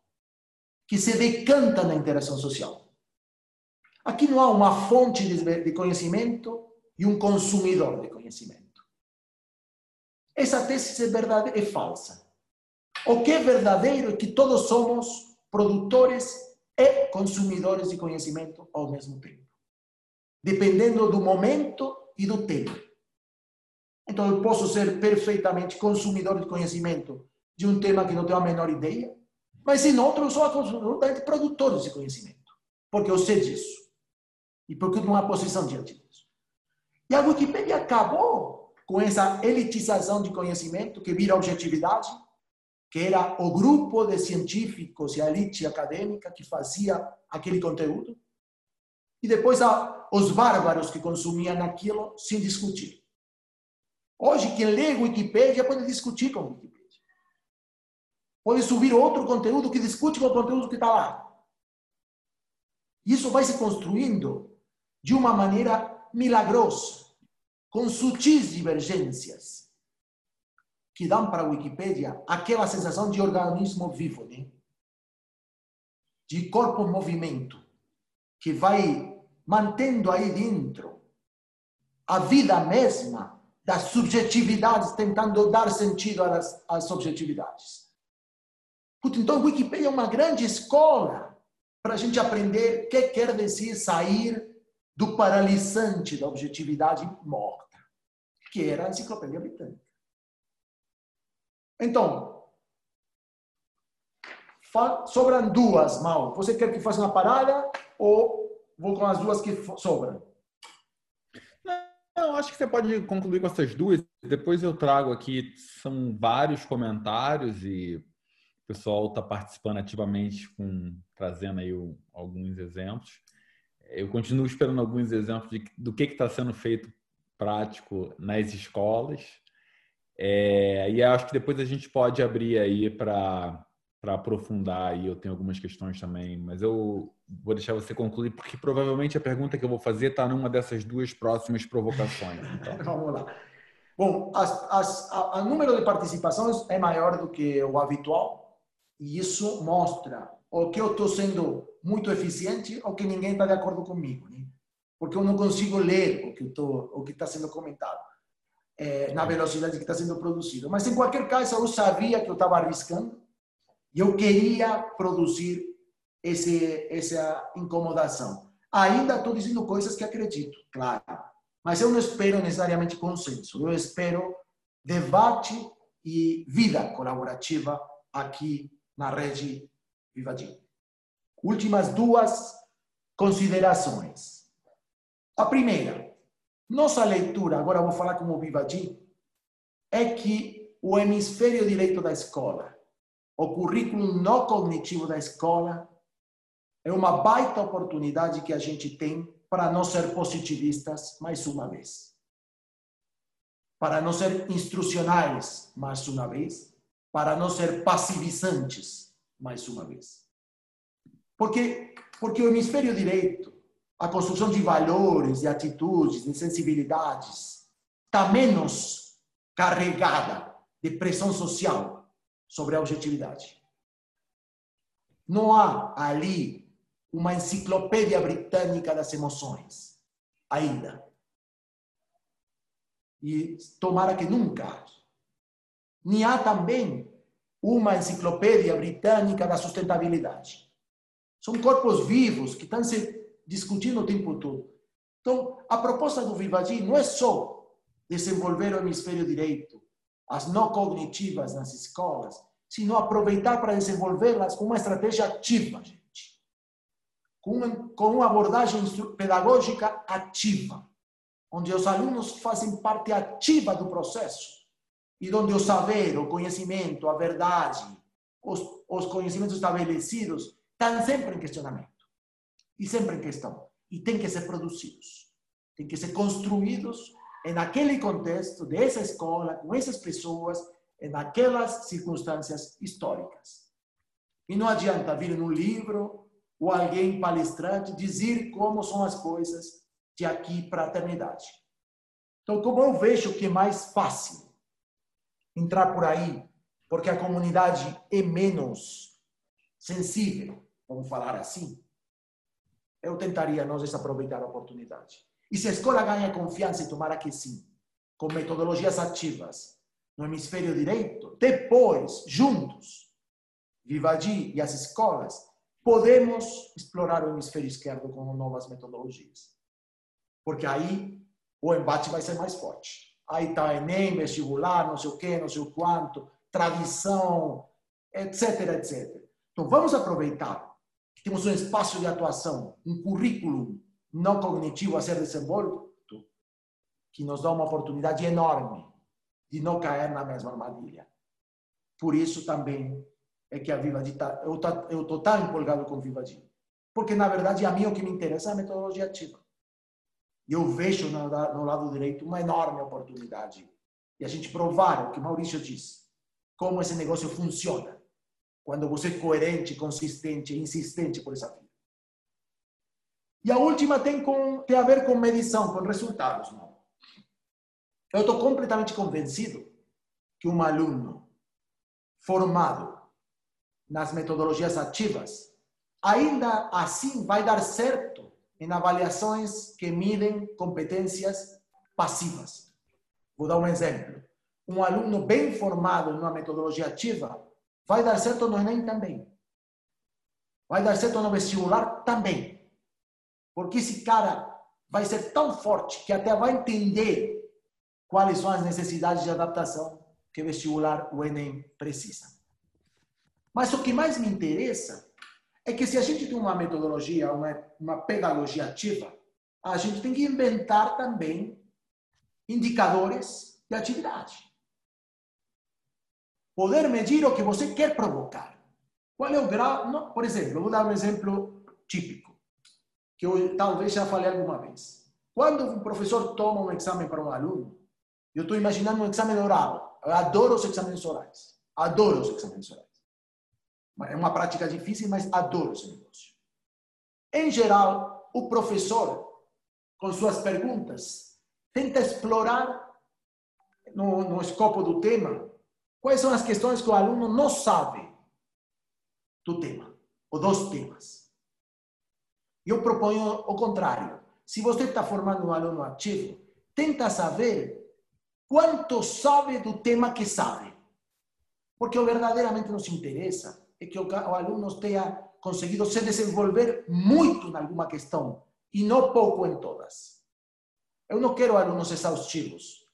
B: que se decanta na interação social. Aqui não há uma fonte de conhecimento e um consumidor de conhecimento. Essa tese é verdade é falsa. O que é verdadeiro é que todos somos produtores e consumidores de conhecimento ao mesmo tempo, dependendo do momento e do tempo. Então, eu posso ser perfeitamente consumidor de conhecimento de um tema que não tenho a menor ideia, mas em outro eu sou absolutamente produtor desse conhecimento, porque eu sei disso e porque eu tenho uma posição diante disso. E a Wikipedia acabou com essa elitização de conhecimento que vira objetividade, que era o grupo de científicos e a elite acadêmica que fazia aquele conteúdo, e depois os bárbaros que consumiam aquilo sem discutir. Hoje, quem lê Wikipedia pode discutir com Wikipedia. Pode subir outro conteúdo que discute com o conteúdo que está lá. Isso vai se construindo de uma maneira milagrosa, com sutis divergências, que dão para a Wikipedia aquela sensação de organismo vivo, né? de corpo em movimento, que vai mantendo aí dentro a vida mesma das subjetividades, tentando dar sentido às, às subjetividades. Então, a Wikipedia é uma grande escola para a gente aprender o que quer dizer sair do paralisante da objetividade morta, que era a enciclopédia britânica. Então, sobram duas, Mal. Você quer que faça uma parada ou vou com as duas que sobram?
A: Não, acho que você pode concluir com essas duas. Depois eu trago aqui, são vários comentários e o pessoal está participando ativamente com trazendo aí o, alguns exemplos. Eu continuo esperando alguns exemplos de, do que está sendo feito prático nas escolas. É, e acho que depois a gente pode abrir aí para aprofundar aí. Eu tenho algumas questões também, mas eu vou deixar você concluir, porque provavelmente a pergunta que eu vou fazer está numa dessas duas próximas provocações. Então. [LAUGHS]
B: Vamos lá. Bom, as, as, a, o número de participações é maior do que o habitual, e isso mostra o que eu estou sendo muito eficiente ou que ninguém está de acordo comigo, né? porque eu não consigo ler o que está sendo comentado é, na velocidade que está sendo produzido. Mas em qualquer caso, eu sabia que eu estava arriscando e eu queria produzir esse, essa incomodação. Ainda estou dizendo coisas que acredito, claro. Mas eu não espero necessariamente consenso. Eu espero debate e vida colaborativa aqui na rede Vivadi. Últimas duas considerações. A primeira, nossa leitura, agora vou falar como Vivadi, é que o hemisfério direito da escola, o currículo não cognitivo da escola, é uma baita oportunidade que a gente tem para não ser positivistas mais uma vez. Para não ser instrucionais mais uma vez. Para não ser passivizantes mais uma vez. Porque, porque o hemisfério direito, a construção de valores, de atitudes, de sensibilidades, está menos carregada de pressão social sobre a objetividade. Não há ali uma enciclopédia britânica das emoções, ainda. E tomara que nunca. Nem há também uma enciclopédia britânica da sustentabilidade. São corpos vivos que estão se discutindo o tempo todo. Então, a proposta do Vivadi não é só desenvolver o hemisfério direito, as não cognitivas nas escolas, sino aproveitar para desenvolvê-las com uma estratégia ativa, gente. Com uma, com uma abordagem pedagógica ativa, onde os alunos fazem parte ativa do processo e onde o saber, o conhecimento, a verdade, os, os conhecimentos estabelecidos estão sempre em questionamento e sempre em questão. E têm que ser produzidos. Têm que ser construídos naquele contexto dessa escola, com essas pessoas, naquelas circunstâncias históricas. E não adianta vir num livro ou alguém palestrante dizer como são as coisas de aqui para a eternidade. Então, como eu vejo que é mais fácil entrar por aí, porque a comunidade é menos sensível, vamos falar assim, eu tentaria nós desaproveitar a oportunidade. E se a escola ganha confiança, e tomara que sim, com metodologias ativas no hemisfério direito, depois, juntos, Vivadi e as escolas, podemos explorar o hemisfério esquerdo com novas metodologias. Porque aí o embate vai ser mais forte. Aí está Enem, vestibular, não sei o quê, não sei o quanto, tradição, etc, etc. Então vamos aproveitar temos um espaço de atuação, um currículo não cognitivo a ser desenvolto, que nos dá uma oportunidade enorme de não cair na mesma armadilha. Por isso também é que a Vivadi está. Eu estou tão empolgado com Vivadi. Porque, na verdade, a mim o que me interessa é a metodologia ativa. E eu vejo no, no lado direito uma enorme oportunidade. E a gente provar o que Maurício disse, como esse negócio funciona quando você é coerente, consistente, insistente por essa vida. E a última tem, com, tem a ver com medição, com resultados. Não? Eu estou completamente convencido que um aluno formado nas metodologias ativas, ainda assim vai dar certo em avaliações que midem competências passivas. Vou dar um exemplo. Um aluno bem formado numa metodologia ativa Vai dar certo no Enem também. Vai dar certo no vestibular também. Porque esse cara vai ser tão forte que até vai entender quais são as necessidades de adaptação que o vestibular, o Enem, precisa. Mas o que mais me interessa é que se a gente tem uma metodologia, uma, uma pedagogia ativa, a gente tem que inventar também indicadores de atividade. Poder medir o que você quer provocar. Qual é o grau? Não, por exemplo, vou dar um exemplo típico, que eu talvez já falei alguma vez. Quando um professor toma um exame para um aluno, eu estou imaginando um exame oral. Eu adoro os exames orais. Adoro os exames orais. É uma prática difícil, mas adoro esse negócio. Em geral, o professor, com suas perguntas, tenta explorar no, no escopo do tema Quais são as questões que o aluno não sabe do tema, ou dos temas? Eu proponho o contrário. Se você está formando um aluno ativo, tenta saber quanto sabe do tema que sabe. Porque o verdadeiramente nos interessa é que o aluno tenha conseguido se desenvolver muito em alguma questão e não pouco em todas. Eu não quero alunos exaustivos.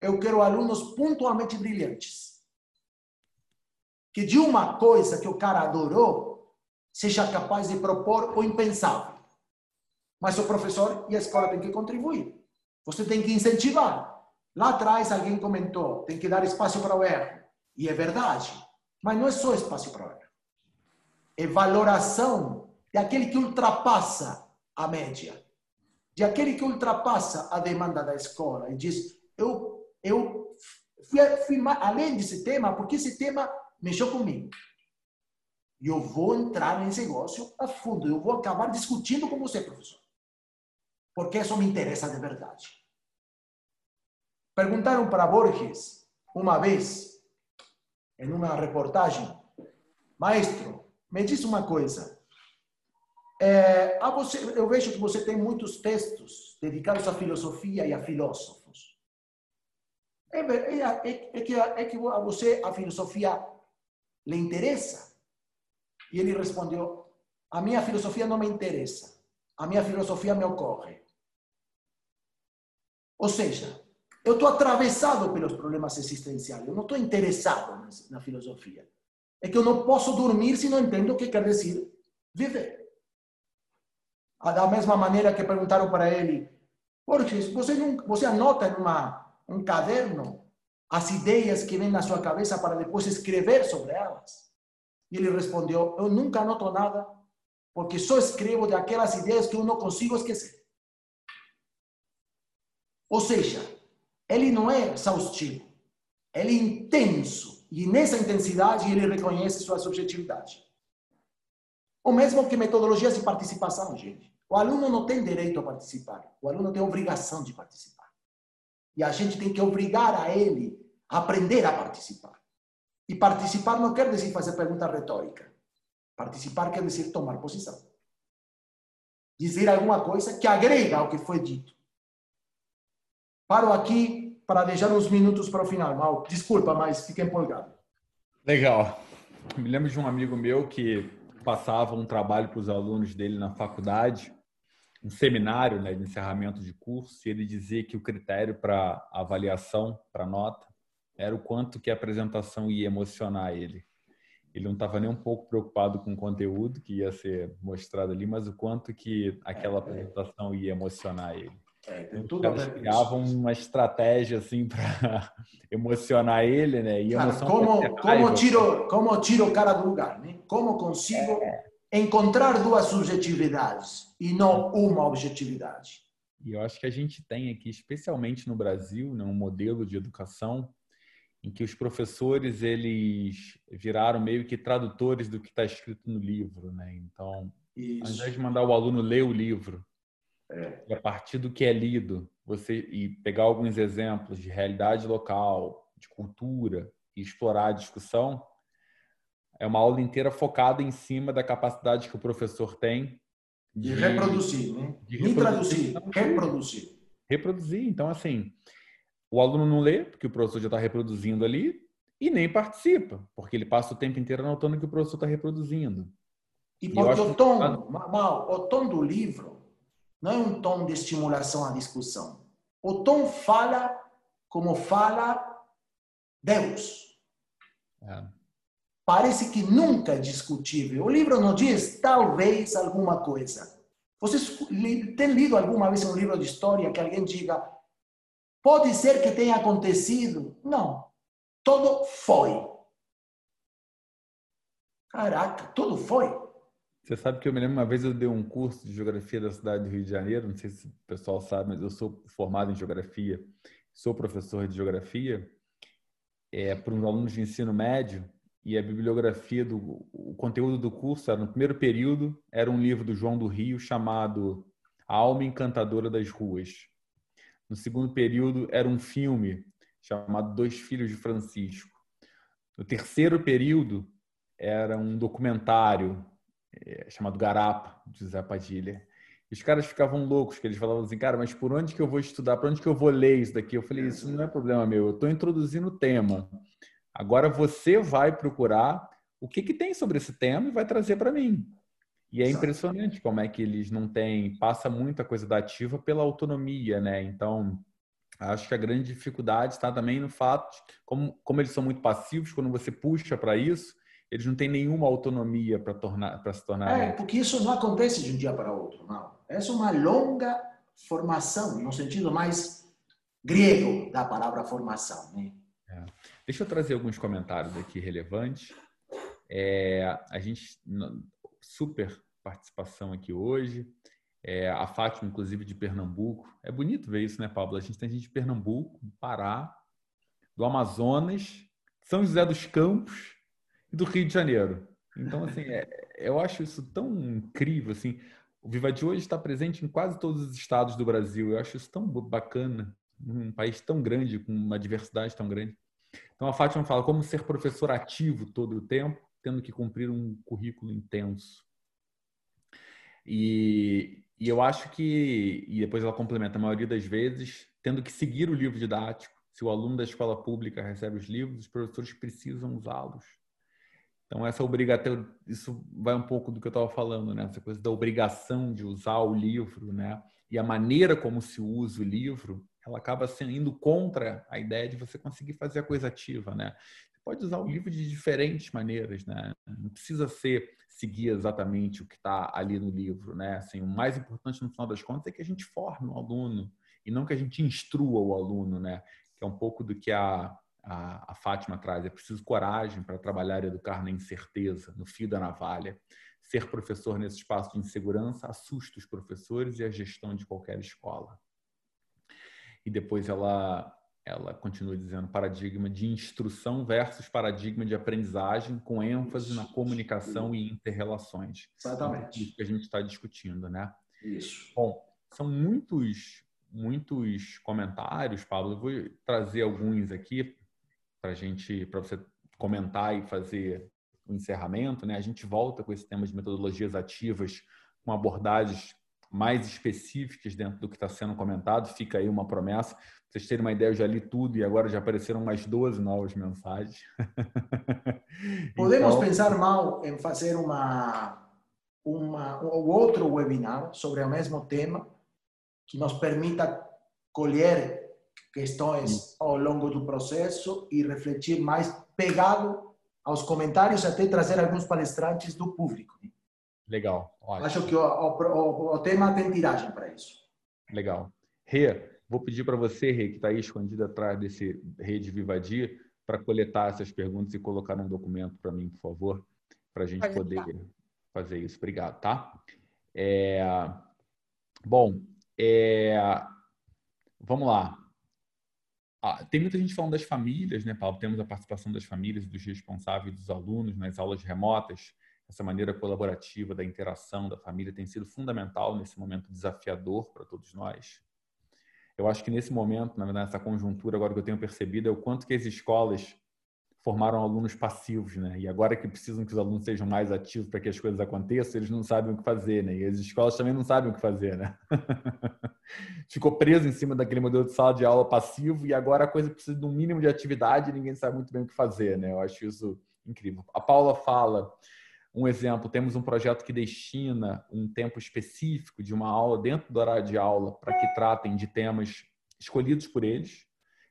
B: Eu quero alunos pontualmente brilhantes. Que de uma coisa que o cara adorou, seja capaz de propor o impensável. Mas o professor e a escola têm que contribuir. Você tem que incentivar. Lá atrás alguém comentou, tem que dar espaço para o erro. E é verdade. Mas não é só espaço para o erro. É valoração daquele que ultrapassa a média. De aquele que ultrapassa a demanda da escola e diz, eu, eu fui, fui além desse tema, porque esse tema mexeu comigo. E eu vou entrar nesse negócio a fundo. Eu vou acabar discutindo com você, professor. Porque isso me interessa de verdade. Perguntaram para Borges, uma vez, em uma reportagem, maestro, me diz uma coisa. É, você, eu vejo que você tem muitos textos dedicados à filosofia e a filósofos. É, é, é, é que, é que a você a filosofia lhe interessa? E ele respondeu: A minha filosofia não me interessa. A minha filosofia me ocorre. Ou seja, eu estou atravessado pelos problemas existenciais. Eu não estou interessado na filosofia. É que eu não posso dormir se não entendo o que quer dizer viver. Da mesma maneira que perguntaram para ele, Borges, você, não, você anota em uma, um caderno as ideias que vêm na sua cabeça para depois escrever sobre elas? E ele respondeu, eu nunca anoto nada, porque só escrevo daquelas ideias que eu não consigo esquecer. Ou seja, ele não é exaustivo, ele é intenso. E nessa intensidade ele reconhece sua subjetividade. O mesmo que metodologias de participação, gente. O aluno não tem direito a participar, o aluno tem obrigação de participar. E a gente tem que obrigar a ele aprender a participar. E participar não quer dizer fazer pergunta retórica. Participar quer dizer tomar posição. Dizer alguma coisa que agrega ao que foi dito. Paro aqui para deixar uns minutos para o final. Mal, desculpa, mas fica empolgado.
A: Legal. Me lembro de um amigo meu que passava um trabalho para os alunos dele na faculdade, um seminário né, de encerramento de curso, e ele dizia que o critério para avaliação, para nota, era o quanto que a apresentação ia emocionar ele. Ele não estava nem um pouco preocupado com o conteúdo que ia ser mostrado ali, mas o quanto que aquela apresentação ia emocionar ele. É, tem tudo criavam uma estratégia assim para [LAUGHS] emocionar ele, né?
B: E Cara, como, como, tiro, como tiro o cara do lugar, né? Como consigo é. encontrar duas subjetividades e não uma objetividade.
A: E eu acho que a gente tem aqui, especialmente no Brasil, né, um modelo de educação em que os professores eles viraram meio que tradutores do que está escrito no livro, né? Então, Isso. ao invés de mandar o aluno ler o livro, é. E a partir do que é lido, você e pegar alguns exemplos de realidade local, de cultura e explorar a discussão, é uma aula inteira focada em cima da capacidade que o professor tem
B: de, de reproduzir, né? De reproduzir, reproduzir.
A: Reproduzir. Então, assim, o aluno não lê, porque o professor já está reproduzindo ali, e nem participa, porque ele passa o tempo inteiro anotando que o professor está reproduzindo.
B: E, e porque o tom, que... mal, o tom do livro não é um tom de estimulação à discussão. O tom fala como fala Deus. É. Parece que nunca é discutível. O livro não diz talvez alguma coisa. Vocês têm lido alguma vez um livro de história que alguém diga pode ser que tenha acontecido? Não. Tudo foi. Caraca, tudo foi.
A: Você sabe que eu me lembro uma vez eu dei um curso de geografia da cidade do Rio de Janeiro, não sei se o pessoal sabe, mas eu sou formado em geografia, sou professor de geografia, é, para os alunos de ensino médio, e a bibliografia do o conteúdo do curso era no primeiro período era um livro do João do Rio chamado A Alma Encantadora das Ruas. No segundo período era um filme chamado Dois Filhos de Francisco. No terceiro período era um documentário é, chamado Garapa, de José Padilha. E os caras ficavam loucos, que eles falavam assim, cara, mas por onde que eu vou estudar? Por onde que eu vou ler isso daqui? Eu falei, isso não é problema meu, eu estou introduzindo o tema. Agora você vai procurar o que, que tem sobre esse tema e vai trazer para mim. E é impressionante como é que eles não têm, passa muita coisa da ativa pela autonomia, né? Então, acho que a grande dificuldade está também no fato de como, como eles são muito passivos, quando você puxa para isso, eles não têm nenhuma autonomia para tornar para se tornar.
B: É, porque isso não acontece de um dia para outro, não. É uma longa formação, no sentido mais grego da palavra formação, né?
A: É. Deixa eu trazer alguns comentários aqui relevantes. É, a gente super participação aqui hoje. É, a Fátima, inclusive, de Pernambuco. É bonito ver isso, né, Pablo? A gente tem gente de Pernambuco, do Pará, do Amazonas, São José dos Campos e do Rio de Janeiro. Então, assim, é, eu acho isso tão incrível, assim. O Viva de hoje está presente em quase todos os estados do Brasil. Eu acho isso tão bacana. Um país tão grande, com uma diversidade tão grande. Então, a Fátima fala como ser professor ativo todo o tempo, tendo que cumprir um currículo intenso. E, e eu acho que, e depois ela complementa, a maioria das vezes, tendo que seguir o livro didático. Se o aluno da escola pública recebe os livros, os professores precisam usá-los. Então, essa obrigação, isso vai um pouco do que eu estava falando, né? Essa coisa da obrigação de usar o livro, né? E a maneira como se usa o livro, ela acaba sendo indo contra a ideia de você conseguir fazer a coisa ativa, né? Pode usar o livro de diferentes maneiras, né? Não precisa ser seguir exatamente o que está ali no livro, né? Assim, o mais importante no final das contas é que a gente forme o aluno e não que a gente instrua o aluno, né? Que é um pouco do que a, a, a Fátima traz. É preciso coragem para trabalhar e educar na incerteza, no fio da navalha. Ser professor nesse espaço de insegurança assusta os professores e a gestão de qualquer escola. E depois ela ela continua dizendo paradigma de instrução versus paradigma de aprendizagem, com ênfase Isso. na comunicação e interrelações.
B: Exatamente.
A: Isso que a gente está discutindo, né?
B: Isso.
A: Bom, são muitos, muitos comentários, Pablo. Eu vou trazer alguns aqui para gente, para você comentar e fazer o encerramento, né? A gente volta com esse tema de metodologias ativas com abordagens mais específicas dentro do que está sendo comentado. Fica aí uma promessa vocês terem uma ideia, eu já li tudo e agora já apareceram mais 12 novas mensagens. [LAUGHS]
B: Podemos então... pensar mal em fazer uma, uma, um outro webinar sobre o mesmo tema que nos permita colher questões ao longo do processo e refletir mais pegado aos comentários até trazer alguns palestrantes do público.
A: Legal.
B: Ótimo. Acho que o, o, o tema tem tiragem para isso.
A: Legal. Rê, Vou pedir para você, Rei, que está aí escondido atrás desse rede Vivadia, para coletar essas perguntas e colocar um documento para mim, por favor, para a gente Pode poder ficar. fazer isso. Obrigado, tá? É... Bom, é... vamos lá. Ah, tem muita gente falando das famílias, né, Paulo? Temos a participação das famílias, dos responsáveis, dos alunos nas aulas remotas. Essa maneira colaborativa da interação da família tem sido fundamental nesse momento desafiador para todos nós. Eu acho que nesse momento, nessa conjuntura, agora que eu tenho percebido, é o quanto que as escolas formaram alunos passivos, né? E agora que precisam que os alunos sejam mais ativos para que as coisas aconteçam, eles não sabem o que fazer, né? E as escolas também não sabem o que fazer, né? [LAUGHS] Ficou preso em cima daquele modelo de sala de aula passivo e agora a coisa precisa de um mínimo de atividade e ninguém sabe muito bem o que fazer, né? Eu acho isso incrível. A Paula fala um exemplo, temos um projeto que destina um tempo específico de uma aula dentro do horário de aula para que tratem de temas escolhidos por eles,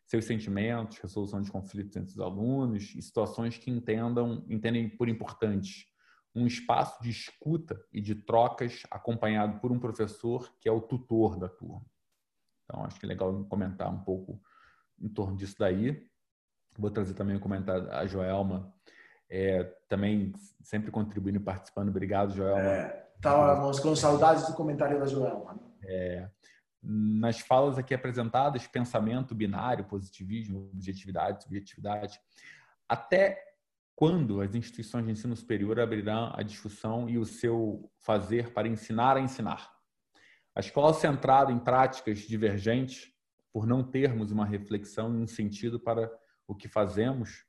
A: seus sentimentos, resolução de conflitos entre os alunos e situações que entendam, entendem por importantes. Um espaço de escuta e de trocas acompanhado por um professor que é o tutor da turma. Então, acho que é legal comentar um pouco em torno disso daí. Vou trazer também um comentário da Joelma, é, também sempre contribuindo e participando. Obrigado, Joelma.
B: É, estávamos com saudades do comentário da Joelma.
A: É, nas falas aqui apresentadas, pensamento binário, positivismo, objetividade, subjetividade, até quando as instituições de ensino superior abrirão a discussão e o seu fazer para ensinar a ensinar? A escola centrada em práticas divergentes, por não termos uma reflexão e um sentido para o que fazemos,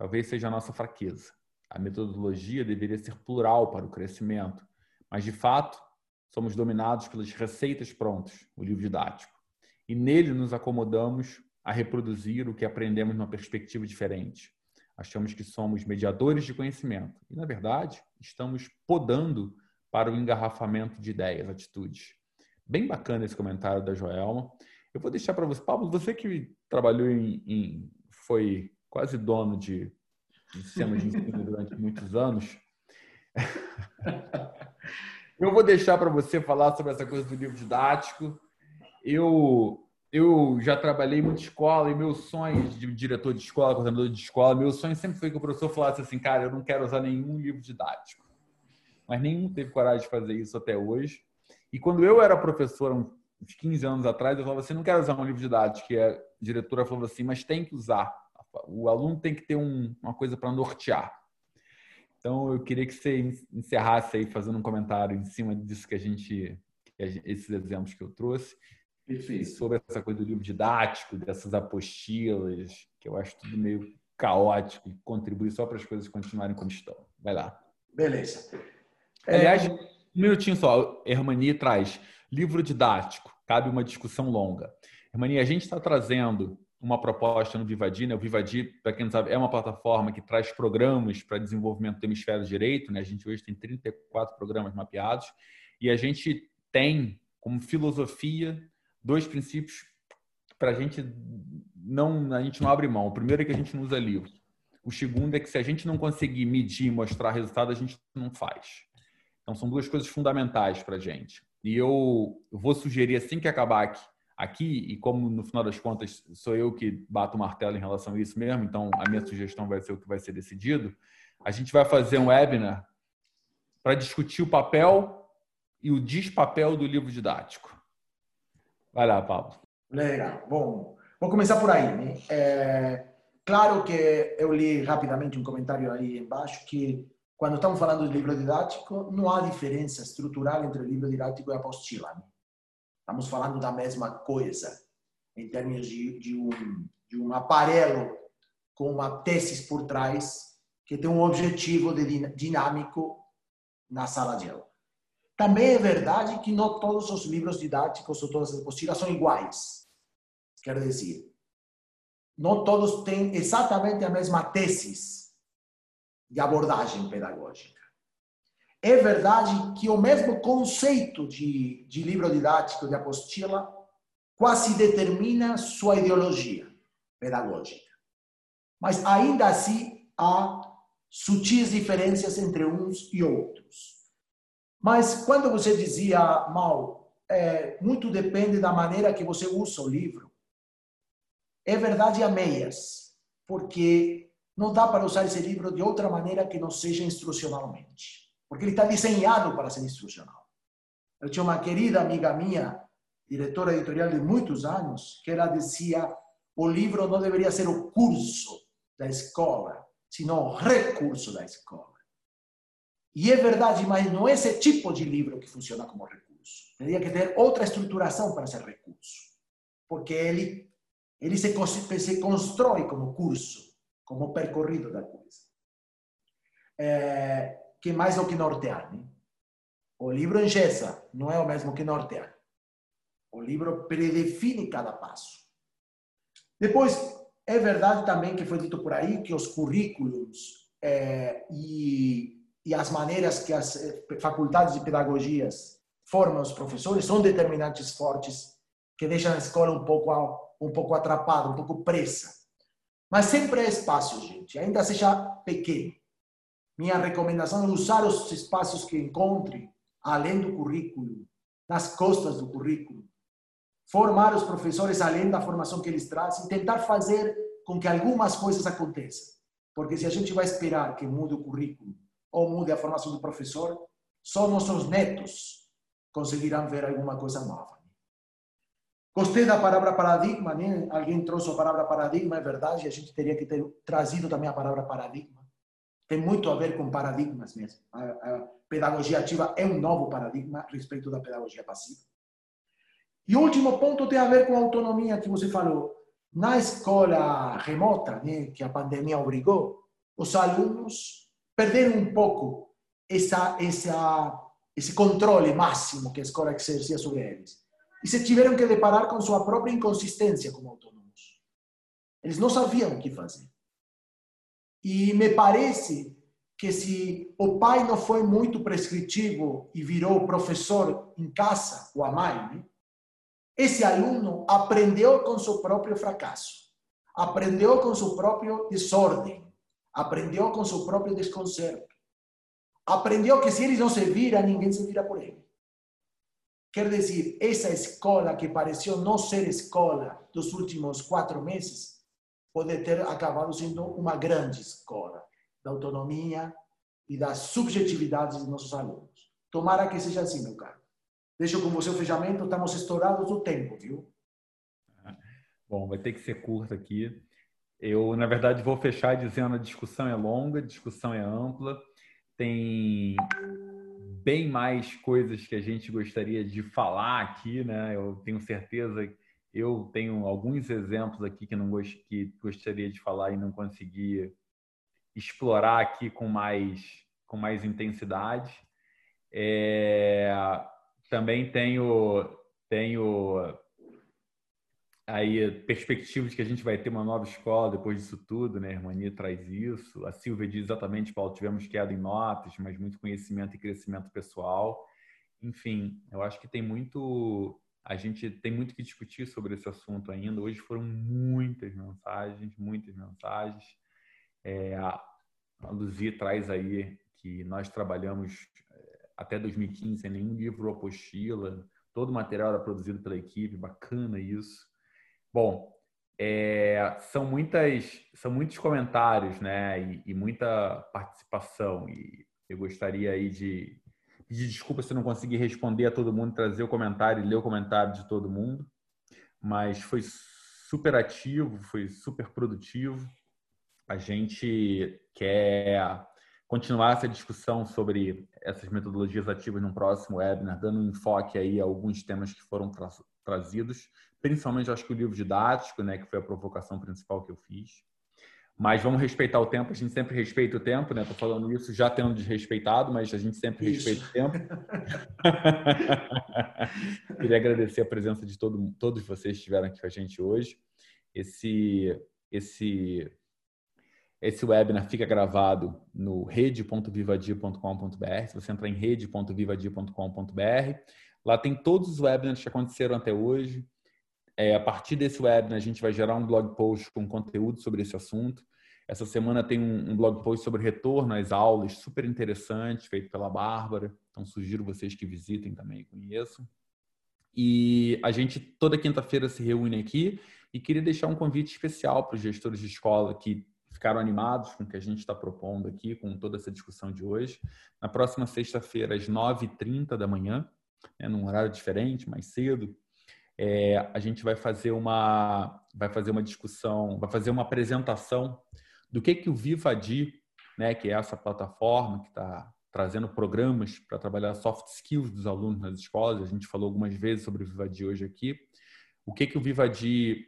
A: talvez seja a nossa fraqueza. A metodologia deveria ser plural para o crescimento, mas de fato somos dominados pelas receitas prontas, o livro didático. E nele nos acomodamos a reproduzir o que aprendemos numa perspectiva diferente. Achamos que somos mediadores de conhecimento e, na verdade, estamos podando para o engarrafamento de ideias, atitudes. Bem bacana esse comentário da Joelma. Eu vou deixar para você, Pablo, você que trabalhou em, em foi quase dono de de sistema de ensino durante muitos anos. [LAUGHS] Eu vou deixar para você falar sobre essa coisa do livro didático. Eu eu já trabalhei muito escola e meus sonhos de diretor de escola, coordenador de escola, meu sonho sempre foi que o professor falasse assim, cara, eu não quero usar nenhum livro didático. Mas nenhum teve coragem de fazer isso até hoje. E quando eu era professor, uns 15 anos atrás, eu falava assim, não quero usar um livro didático. E a diretora falou assim, mas tem que usar. O aluno tem que ter um, uma coisa para nortear. Então, eu queria que você encerrasse aí fazendo um comentário em cima disso que a gente, esses exemplos que eu trouxe, Perfeito. sobre essa coisa do livro didático, dessas apostilas, que eu acho tudo meio caótico e contribui só para as coisas continuarem como estão. Vai lá.
B: Beleza.
A: Aliás, é... um minutinho só. Hermani traz livro didático. Cabe uma discussão longa. Hermani, a gente está trazendo uma proposta no Vivadi, né? O Vivadi, para quem não sabe, é uma plataforma que traz programas para desenvolvimento do hemisfério direito, né? A gente hoje tem 34 programas mapeados e a gente tem como filosofia dois princípios para a gente não a gente não abre mão. O primeiro é que a gente não usa livro. O segundo é que se a gente não conseguir medir e mostrar resultado, a gente não faz. Então são duas coisas fundamentais para a gente. E eu vou sugerir assim que acabar aqui, aqui, e como no final das contas sou eu que bato o martelo em relação a isso mesmo, então a minha sugestão vai ser o que vai ser decidido, a gente vai fazer um webinar para discutir o papel e o despapel do livro didático. Vai lá, Pablo.
B: Legal. Bom, vou começar por aí. Né? É, claro que eu li rapidamente um comentário aí embaixo que quando estamos falando de livro didático, não há diferença estrutural entre livro didático e apostila. Né? Estamos falando da mesma coisa em termos de, de, um, de um aparelho com uma tese por trás que tem um objetivo dinâmico na sala de aula. Também é verdade que não todos os livros didáticos ou todas as apostilas são iguais. Quer dizer, não todos têm exatamente a mesma tese de abordagem pedagógica. É verdade que o mesmo conceito de, de livro didático, de apostila, quase determina sua ideologia pedagógica. Mas ainda assim há sutis diferenças entre uns e outros. Mas quando você dizia, Mal, é, muito depende da maneira que você usa o livro, é verdade a meias, porque não dá para usar esse livro de outra maneira que não seja instrucionalmente, porque ele está desenhado para ser instrucional. Eu tinha uma querida amiga minha, diretora editorial de muitos anos, que ela dizia: o livro não deveria ser o curso da escola, sino o recurso da escola. E é verdade, mas não é esse tipo de livro que funciona como recurso. Teria que ter outra estruturação para ser recurso. Porque ele, ele se, se constrói como curso, como percorrido da coisa. É, que mais o que nortear. Né? O livro engessa, não é o mesmo que nortear. O livro predefine cada passo. Depois, é verdade também que foi dito por aí que os currículos é, e e as maneiras que as eh, faculdades de pedagogias formam os professores são determinantes fortes que deixam a escola um pouco um pouco atrapada, um pouco presa. Mas sempre é espaço, gente, ainda seja pequeno. Minha recomendação é usar os espaços que encontre além do currículo, nas costas do currículo. Formar os professores além da formação que eles trazem, tentar fazer com que algumas coisas aconteçam. Porque se a gente vai esperar que mude o currículo ou mude a formação do professor, só nossos netos conseguirão ver alguma coisa nova. Gostei da palavra paradigma, né? Alguém trouxe a palavra paradigma, é verdade, a gente teria que ter trazido também a palavra paradigma. Tem muito a ver com paradigmas mesmo. A, a pedagogia ativa é um novo paradigma respeito da pedagogia passiva. E o último ponto tem a ver com a autonomia que você falou. Na escola remota, né, que a pandemia obrigou, os alunos perderam um pouco essa, essa, esse controle máximo que a escola exercia sobre eles. E se tiveram que deparar com sua própria inconsistência como autônomos. Eles não sabiam o que fazer. E me parece que se o pai não foi muito prescritivo e virou professor em casa, ou a mãe, né? esse aluno aprendeu com seu próprio fracasso, aprendeu com seu próprio desordem, Aprendeu com seu próprio desconcerto. Aprendeu que se ele não se vira, ninguém se vira por ele. Quer dizer, essa escola que pareceu não ser escola dos últimos quatro meses, pode ter acabado sendo uma grande escola da autonomia e das subjetividades dos nossos alunos. Tomara que seja assim, meu caro. Deixo com você o fechamento, estamos estourados do tempo, viu? [LAUGHS]
A: Bom, vai ter que ser curto aqui. Eu, na verdade, vou fechar dizendo a discussão é longa, a discussão é ampla, tem bem mais coisas que a gente gostaria de falar aqui, né? Eu tenho certeza, eu tenho alguns exemplos aqui que não gost, que gostaria de falar e não consegui explorar aqui com mais com mais intensidade. É, também tenho tenho aí perspectivas que a gente vai ter uma nova escola depois disso tudo, né? A traz isso. A Silvia diz exatamente, Paulo, tivemos queda em notas, mas muito conhecimento e crescimento pessoal. Enfim, eu acho que tem muito a gente tem muito que discutir sobre esse assunto ainda. Hoje foram muitas mensagens, muitas mensagens. É, a Luzia traz aí que nós trabalhamos é, até 2015 sem nenhum livro ou apostila, todo o material era produzido pela equipe, bacana isso. Bom, é, são muitas, são muitos comentários, né, e, e, muita participação. E eu gostaria aí de pedir desculpa se não conseguir responder a todo mundo, trazer o comentário e ler o comentário de todo mundo, mas foi super ativo, foi super produtivo. A gente quer continuar essa discussão sobre essas metodologias ativas no próximo webinar, dando um enfoque aí a alguns temas que foram tra trazidos, principalmente acho que o livro didático, né, que foi a provocação principal que eu fiz. Mas vamos respeitar o tempo, a gente sempre respeita o tempo, né? Tô falando isso já tendo desrespeitado, mas a gente sempre isso. respeita o tempo. [LAUGHS] Queria agradecer a presença de todo, todos vocês que estiveram aqui com a gente hoje. Esse esse esse webinar fica gravado no rede.vivadia.com.br. Se você entrar em rede.vivadia.com.br, lá tem todos os webinars que aconteceram até hoje. É, a partir desse webinar, a gente vai gerar um blog post com conteúdo sobre esse assunto. Essa semana tem um, um blog post sobre retorno às aulas, super interessante, feito pela Bárbara. Então, sugiro vocês que visitem também e conheçam. E a gente, toda quinta-feira, se reúne aqui e queria deixar um convite especial para os gestores de escola que ficaram animados com o que a gente está propondo aqui, com toda essa discussão de hoje. Na próxima sexta-feira, às 9h30 da manhã, né, num horário diferente, mais cedo, é, a gente vai fazer uma vai fazer uma discussão, vai fazer uma apresentação do que que o Vivadi, né, que é essa plataforma que está trazendo programas para trabalhar soft skills dos alunos nas escolas. A gente falou algumas vezes sobre o Vivadi hoje aqui. O que que o Vivadi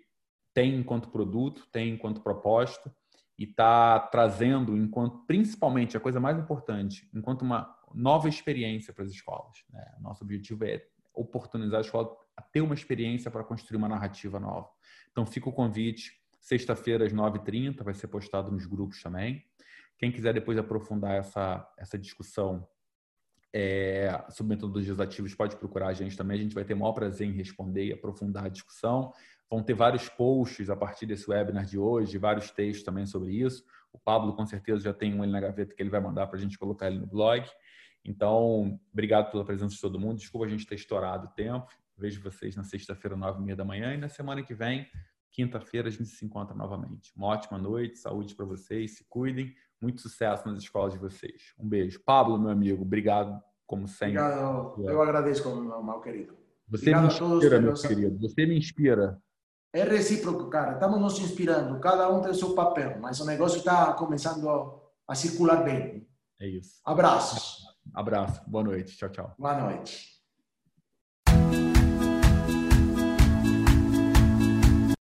A: tem enquanto produto, tem enquanto proposta e está trazendo, enquanto principalmente a coisa mais importante, enquanto uma nova experiência para as escolas. Né? Nosso objetivo é oportunizar a escola a ter uma experiência para construir uma narrativa nova. Então fica o convite, sexta-feira às 9h30, vai ser postado nos grupos também. Quem quiser depois aprofundar essa, essa discussão é, sobre metodologias ativas, pode procurar a gente também. A gente vai ter o maior prazer em responder e aprofundar a discussão. Vão ter vários posts a partir desse webinar de hoje, vários textos também sobre isso. O Pablo, com certeza, já tem um ali na gaveta que ele vai mandar para a gente colocar ele no blog. Então, obrigado pela presença de todo mundo. Desculpa a gente ter estourado o tempo. Vejo vocês na sexta-feira, nove e meia da manhã. E na semana que vem, quinta-feira, a gente se encontra novamente. Uma ótima noite, saúde para vocês, se cuidem. Muito sucesso nas escolas de vocês. Um beijo. Pablo, meu amigo, obrigado, como sempre.
B: Obrigado. Eu agradeço, meu mal querido.
A: Você obrigado me inspira, meu querido. Você me inspira.
B: É recíproco, cara. Estamos nos inspirando. Cada um tem seu papel, mas o negócio está começando a, circular bem.
A: É isso.
B: Abraços.
A: Abraço. Boa noite. Tchau, tchau.
B: Boa noite.